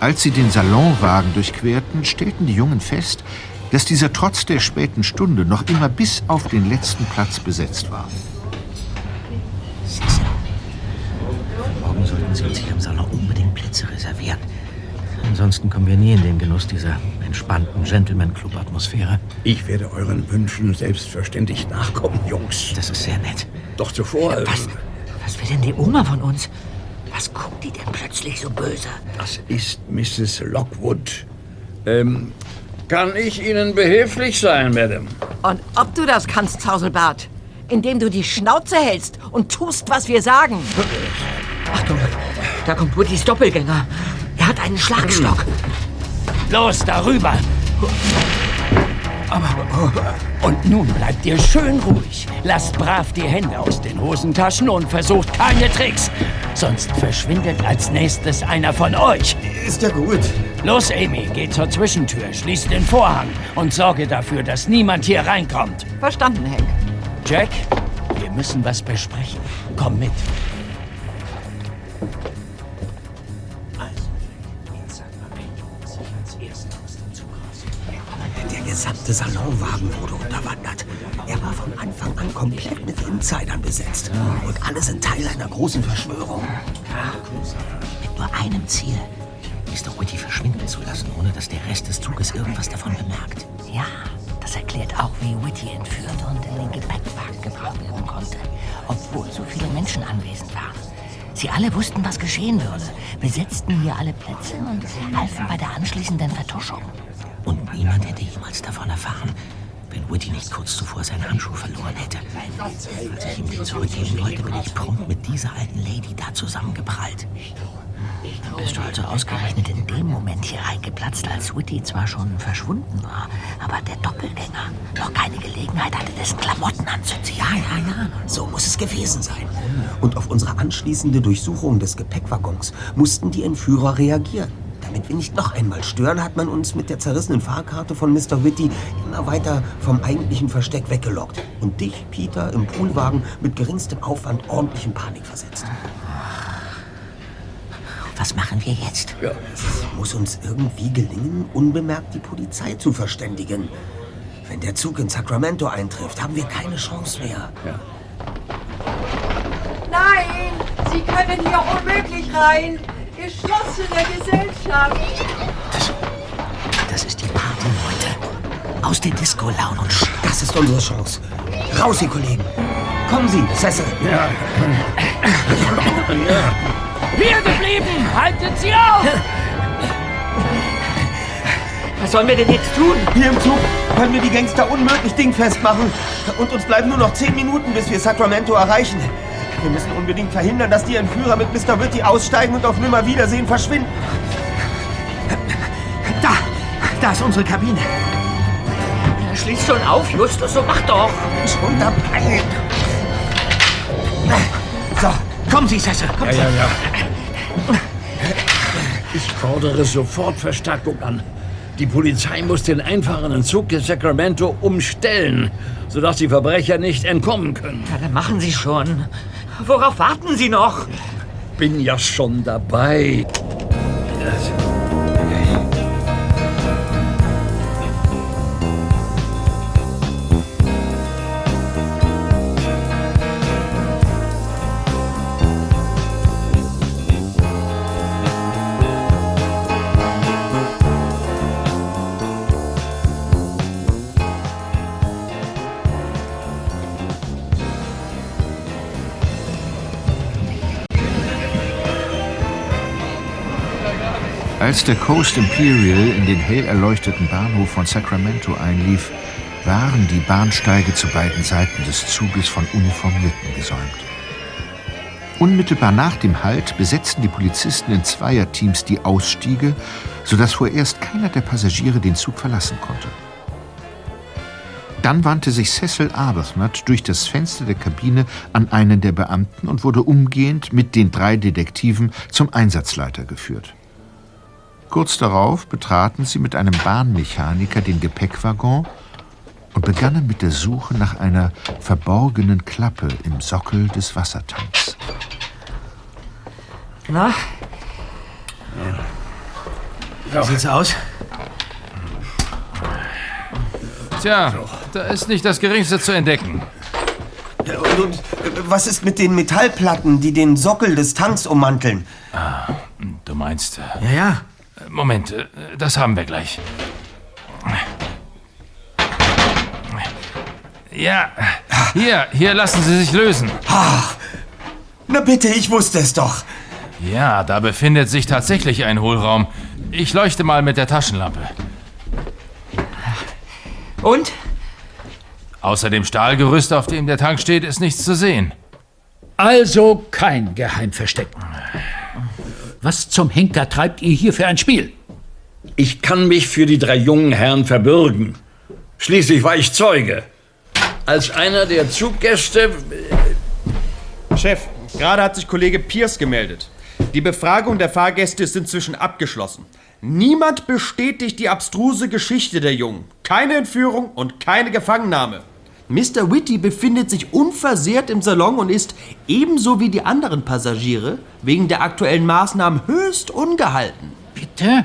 Als sie den Salonwagen durchquerten, stellten die Jungen fest, dass dieser trotz der späten Stunde noch immer bis auf den letzten Platz besetzt war. Morgen sollten Sie uns hier im Salon unbedingt Plätze reservieren. Ansonsten kommen wir nie in den Genuss dieser entspannten Gentleman-Club-Atmosphäre. Ich werde euren Wünschen selbstverständlich nachkommen, Jungs. Das ist sehr nett. Doch zuvor. Was, was will denn die Oma von uns? Was guckt die denn plötzlich so böse? Das ist Mrs. Lockwood. Ähm, kann ich Ihnen behilflich sein, Madame? Und ob du das kannst, Zauselbart, indem du die Schnauze hältst und tust, was wir sagen. Achtung, da kommt Woodys Doppelgänger. Er hat einen Schlagstock. Los, darüber! Aber, und nun bleibt ihr schön ruhig. Lasst brav die Hände aus den Hosentaschen und versucht keine Tricks. Sonst verschwindet als nächstes einer von euch. Ist ja gut. Los, Amy, geh zur Zwischentür, schließ den Vorhang und sorge dafür, dass niemand hier reinkommt. Verstanden, Hank. Jack, wir müssen was besprechen. Komm mit. Der gesamte Salonwagen wurde unterwandert. Er war von Anfang an komplett mit Insidern besetzt. Und alle sind Teil einer großen Verschwörung. Mit nur einem Ziel. Mr. Whitty verschwinden zu lassen, ohne dass der Rest des Zuges irgendwas davon bemerkt. Ja, das erklärt auch, wie Whitty entführt und in den Gepäckwagen gebracht werden konnte. Obwohl so viele Menschen anwesend waren. Sie alle wussten, was geschehen würde, besetzten hier alle Plätze und halfen bei der anschließenden Vertuschung. Und niemand hätte jemals davon erfahren, wenn Whitty nicht kurz zuvor seinen Handschuh verloren hätte. Als ich ihm den zurückgeben wollte, bin ich prompt mit dieser alten Lady da zusammengeprallt. Bist du also ausgerechnet in dem Moment hier reingeplatzt, als Whitty zwar schon verschwunden war, aber der Doppelgänger noch keine Gelegenheit hatte, dessen Klamotten anzuziehen. Ja, ja, ja. So muss es gewesen sein. Und auf unsere anschließende Durchsuchung des Gepäckwaggons mussten die Entführer reagieren. Damit wir nicht noch einmal stören, hat man uns mit der zerrissenen Fahrkarte von Mr. Whitty immer weiter vom eigentlichen Versteck weggelockt. Und dich, Peter, im Poolwagen mit geringstem Aufwand ordentlich in Panik versetzt. Was machen wir jetzt? Ja. Es muss uns irgendwie gelingen, unbemerkt die Polizei zu verständigen. Wenn der Zug in Sacramento eintrifft, haben wir keine Chance mehr. Nein, Sie können hier unmöglich rein. Geschlossene Gesellschaft. Das ist die Party, Leute. Aus der Disco-Laune und Das ist unsere Chance. Raus, ihr Kollegen. Kommen Sie, Cecil. Ja. Hier geblieben! Haltet sie auf! Was sollen wir denn jetzt tun? Hier im Zug können wir die Gangster unmöglich dingfest machen. Und uns bleiben nur noch zehn Minuten, bis wir Sacramento erreichen. Wir müssen unbedingt verhindern, dass die Entführer mit Mr. Whitty aussteigen und auf Nimmerwiedersehen verschwinden. Da! Da ist unsere Kabine. Schließ schon auf, Justus, so mach doch. Schon dabei. So, kommen Sie, Cecil. Kommen Ja, Sie. ja, ja. Ich fordere sofort Verstärkung an. Die Polizei muss den einfahrenden Zug in Sacramento umstellen, sodass die Verbrecher nicht entkommen können. Ja, dann machen Sie schon. Worauf warten Sie noch? Bin ja schon dabei. Als der Coast Imperial in den hell erleuchteten Bahnhof von Sacramento einlief, waren die Bahnsteige zu beiden Seiten des Zuges von Uniformierten gesäumt. Unmittelbar nach dem Halt besetzten die Polizisten in Zweierteams die Ausstiege, sodass vorerst keiner der Passagiere den Zug verlassen konnte. Dann wandte sich Cecil Arbuthnot durch das Fenster der Kabine an einen der Beamten und wurde umgehend mit den drei Detektiven zum Einsatzleiter geführt. Kurz darauf betraten sie mit einem Bahnmechaniker den Gepäckwaggon und begannen mit der Suche nach einer verborgenen Klappe im Sockel des Wassertanks. Na? Wie sieht's aus? Tja, da ist nicht das Geringste zu entdecken. Und, und was ist mit den Metallplatten, die den Sockel des Tanks ummanteln? Ah, du meinst. äh, Ja, ja. Moment, äh, das haben wir gleich. Ja, hier, hier lassen Sie sich lösen. Ach, na bitte, ich wusste es doch. Ja, da befindet sich tatsächlich ein Hohlraum. Ich leuchte mal mit der Taschenlampe. Und? Außer dem Stahlgerüst, auf dem der Tank steht, ist nichts zu sehen. Also kein Geheimversteck. Was zum Henker treibt ihr hier für ein Spiel? Ich kann mich für die drei jungen Herren verbürgen. Schließlich war ich Zeuge. Als einer der Zuggäste. Chef, gerade hat sich Kollege Pierce gemeldet. Die Befragung der Fahrgäste ist inzwischen abgeschlossen. Niemand bestätigt die abstruse Geschichte der Jungen. Keine Entführung und keine Gefangennahme. Mr. Whitty befindet sich unversehrt im Salon und ist, ebenso wie die anderen Passagiere, wegen der aktuellen Maßnahmen höchst ungehalten. Bitte?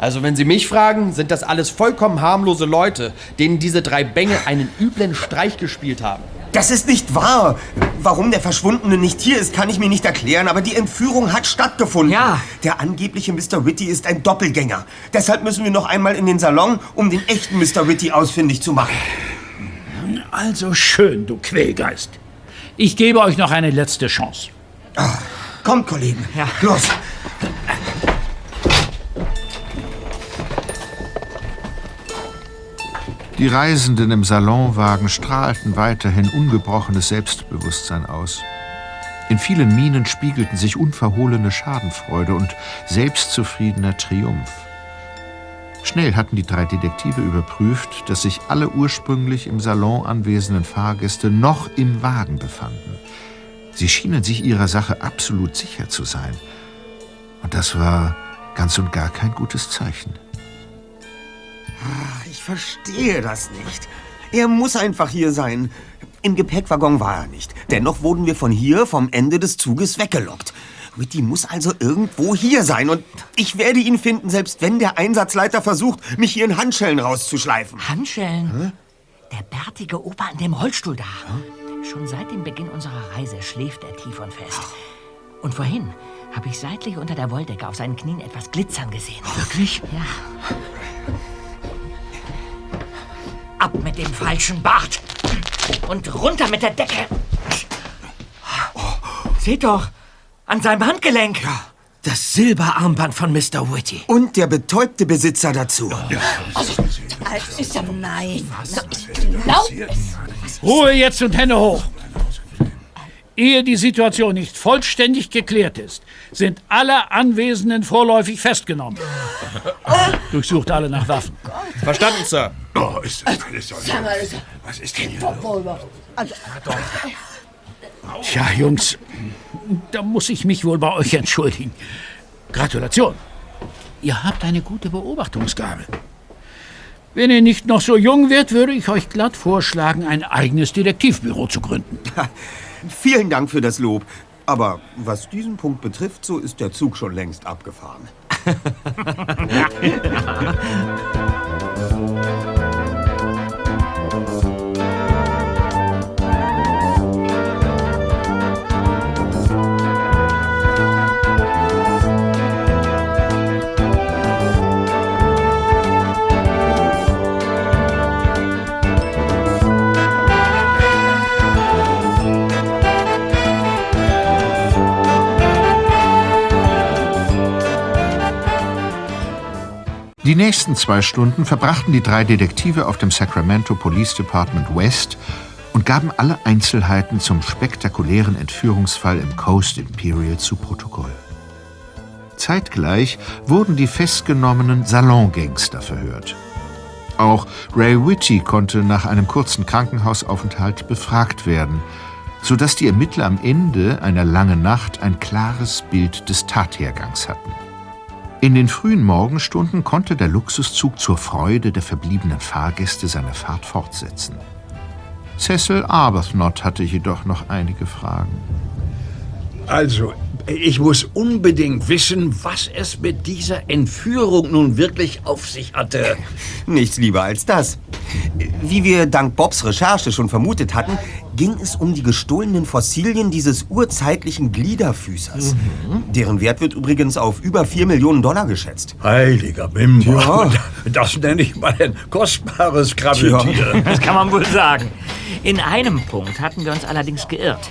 Also, wenn Sie mich fragen, sind das alles vollkommen harmlose Leute, denen diese drei Bänge einen üblen Streich gespielt haben. Das ist nicht wahr. Warum der Verschwundene nicht hier ist, kann ich mir nicht erklären, aber die Entführung hat stattgefunden. Ja. Der angebliche Mr. Whitty ist ein Doppelgänger. Deshalb müssen wir noch einmal in den Salon, um den echten Mr. Whitty ausfindig zu machen. Also schön, du Quälgeist. Ich gebe euch noch eine letzte Chance. Kommt, Kollegen. Los. Die Reisenden im Salonwagen strahlten weiterhin ungebrochenes Selbstbewusstsein aus. In vielen Mienen spiegelten sich unverhohlene Schadenfreude und selbstzufriedener Triumph. Schnell hatten die drei Detektive überprüft, dass sich alle ursprünglich im Salon anwesenden Fahrgäste noch im Wagen befanden. Sie schienen sich ihrer Sache absolut sicher zu sein. Und das war ganz und gar kein gutes Zeichen. Ach, Ich verstehe das nicht. Er muss einfach hier sein. Im Gepäckwaggon war er nicht. Dennoch wurden wir von hier vom Ende des Zuges weggelockt. Whitty muss also irgendwo hier sein und ich werde ihn finden, selbst wenn der Einsatzleiter versucht, mich hier in Handschellen rauszuschleifen. Handschellen? Der bärtige Opa in dem Rollstuhl da. Schon seit dem Beginn unserer Reise schläft er tief und fest. Und vorhin habe ich seitlich unter der Wolldecke auf seinen Knien etwas glitzern gesehen. Wirklich? Ja. Ab mit dem falschen Bart. Und runter mit der Decke. Seht doch, an seinem Handgelenk. Das Silberarmband von Mr. Whitty. Und der betäubte Besitzer dazu. Also, ist ja nein. Ruhe jetzt und Hände hoch. Ehe die Situation nicht vollständig geklärt ist, sind alle Anwesenden vorläufig festgenommen. Durchsucht alle nach Waffen. Verstanden, Sir. Oh, ist? Sag mal, ist- Was ist denn hier? Also, Tja, Jungs, da muss ich mich wohl bei euch entschuldigen. Gratulation. Ihr habt eine gute Beobachtungsgabe. Wenn ihr nicht noch so jung wärt, würde ich euch glatt vorschlagen, ein eigenes Detektivbüro zu gründen. Vielen Dank für das Lob. Aber was diesen Punkt betrifft, so ist der Zug schon längst abgefahren. Die nächsten zwei Stunden verbrachten die drei Detektive auf dem Sacramento Police Department West und gaben alle Einzelheiten zum spektakulären Entführungsfall im Coast Imperial zu Protokoll. Zeitgleich wurden die festgenommenen Salongangster verhört. Auch Ray Whitty konnte nach einem kurzen Krankenhausaufenthalt befragt werden, sodass die Ermittler am Ende einer langen Nacht ein klares Bild des Tathergangs hatten. In den frühen Morgenstunden konnte der Luxuszug zur Freude der verbliebenen Fahrgäste seine Fahrt fortsetzen. Cecil Arbuthnot hatte jedoch noch einige Fragen. Also, ich muss unbedingt wissen, was es mit dieser Entführung nun wirklich auf sich hatte. Nichts lieber als das. Wie wir dank Bobs Recherche schon vermutet hatten, ging es um die gestohlenen Fossilien dieses urzeitlichen Gliederfüßers. Deren Wert wird übrigens auf über 4 Millionen Dollar geschätzt. Heiliger Bimber. Ja. Das nenne ich mal ein kostbares Krabbeltier. Das kann man wohl sagen. In einem Punkt hatten wir uns allerdings geirrt.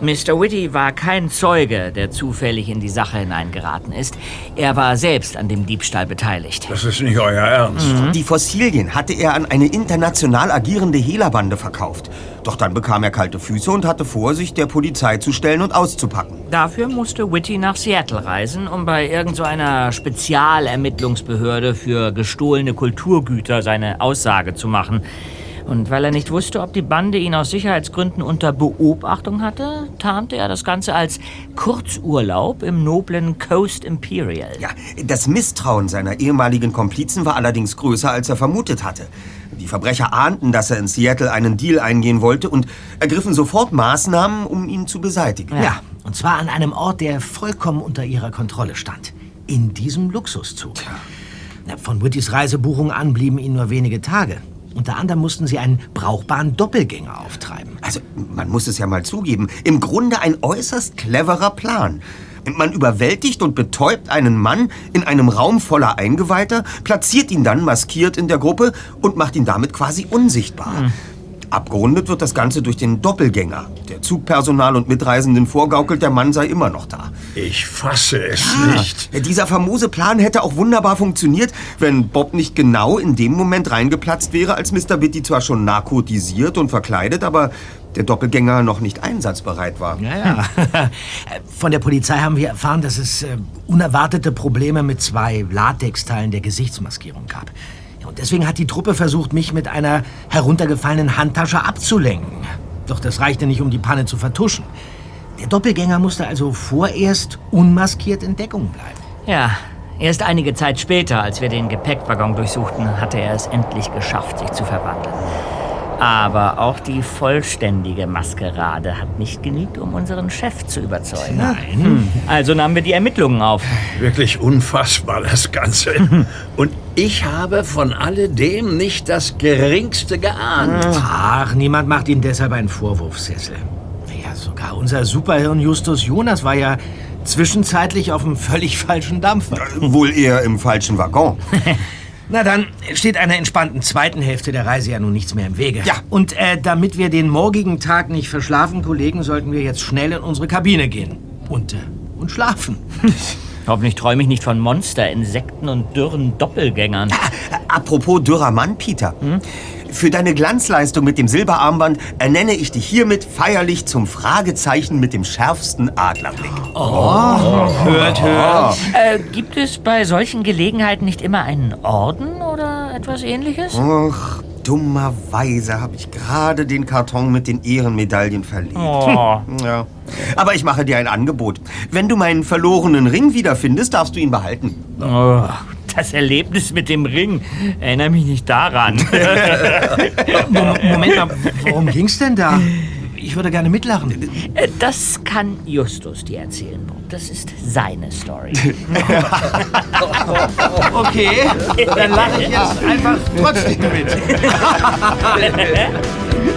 Mr. Whitty war kein Zeuge, der zufällig in die Sache hineingeraten ist. Er war selbst an dem Diebstahl beteiligt. Das ist nicht euer Ernst. Die Fossilien hatte er an eine international agierende Hehlerbande verkauft. Doch dann bekam er kalte Füße und hatte vor, sich der Polizei zu stellen und auszupacken. Dafür musste Whitty nach Seattle reisen, um bei irgendeiner so Spezialermittlungsbehörde für gestohlene Kulturgüter seine Aussage zu machen. Und weil er nicht wusste, ob die Bande ihn aus Sicherheitsgründen unter Beobachtung hatte, tarnte er das Ganze als Kurzurlaub im noblen Coast Imperial. Ja, das Misstrauen seiner ehemaligen Komplizen war allerdings größer, als er vermutet hatte. Die Verbrecher ahnten, dass er in Seattle einen Deal eingehen wollte und ergriffen sofort Maßnahmen, um ihn zu beseitigen. Ja, und zwar an einem Ort, der vollkommen unter ihrer Kontrolle stand. In diesem Luxuszug. Na, Von Whittys Reisebuchung an blieben ihnen nur wenige Tage. Unter anderem mussten sie einen brauchbaren Doppelgänger auftreiben. Also, man muss es ja mal zugeben, im Grunde ein äußerst cleverer Plan. Man überwältigt und betäubt einen Mann in einem Raum voller Eingeweihter, platziert ihn dann maskiert in der Gruppe und macht ihn damit quasi unsichtbar. Abgerundet wird das Ganze durch den Doppelgänger. Der Zugpersonal und Mitreisenden vorgaukelt, der Mann sei immer noch da. Ich fasse es nicht. Dieser famose Plan hätte auch wunderbar funktioniert, wenn Bob nicht genau in dem Moment reingeplatzt wäre, als Mr. Bitty zwar schon narkotisiert und verkleidet, aber der Doppelgänger noch nicht einsatzbereit war. Ja, ja. Von der Polizei haben wir erfahren, dass es äh, unerwartete Probleme mit zwei Latexteilen der Gesichtsmaskierung gab. Deswegen hat die Truppe versucht, mich mit einer heruntergefallenen Handtasche abzulenken. Doch das reichte nicht, um die Panne zu vertuschen. Der Doppelgänger musste also vorerst unmaskiert in Deckung bleiben. Ja, erst einige Zeit später, als wir den Gepäckwaggon durchsuchten, hatte er es endlich geschafft, sich zu verwandeln. Aber auch die vollständige Maskerade hat nicht genügt, um unseren Chef zu überzeugen. Nein. Hm. Also nahmen wir die Ermittlungen auf. Wirklich unfassbar, das Ganze. Und ich habe von alledem nicht das Geringste geahnt. Ach, niemand macht ihm deshalb einen Vorwurf, Cecil. Ja, sogar unser Superhirn Justus Jonas war ja zwischenzeitlich auf einem völlig falschen Dampfer. Wohl eher im falschen Waggon. Na dann steht einer entspannten zweiten Hälfte der Reise ja nun nichts mehr im Wege. Ja. Und äh, damit wir den morgigen Tag nicht verschlafen, Kollegen, sollten wir jetzt schnell in unsere Kabine gehen. Und, äh, und schlafen. Hoffentlich träume ich nicht von Monster, Insekten und dürren Doppelgängern. Apropos dürrer Mann, Peter. Für deine Glanzleistung mit dem Silberarmband ernenne ich dich hiermit feierlich zum Fragezeichen mit dem schärfsten Adlerblick. Oh, hört, hört. Äh, gibt es bei solchen Gelegenheiten nicht immer einen Orden oder etwas ähnliches? Ach, dummerweise habe ich gerade den Karton mit den Ehrenmedaillen verlegt. Oh. Ja. Aber ich mache dir ein Angebot. Wenn du meinen verlorenen Ring wiederfindest, darfst du ihn behalten. Oh, das Erlebnis mit dem Ring. Erinnere mich nicht daran. Mom- Moment mal, worum ging's denn da? Ich würde gerne mitlachen. Äh, Das kann Justus dir erzählen, Bob. Das ist seine Story. Okay, dann lache ich jetzt einfach trotzdem mit.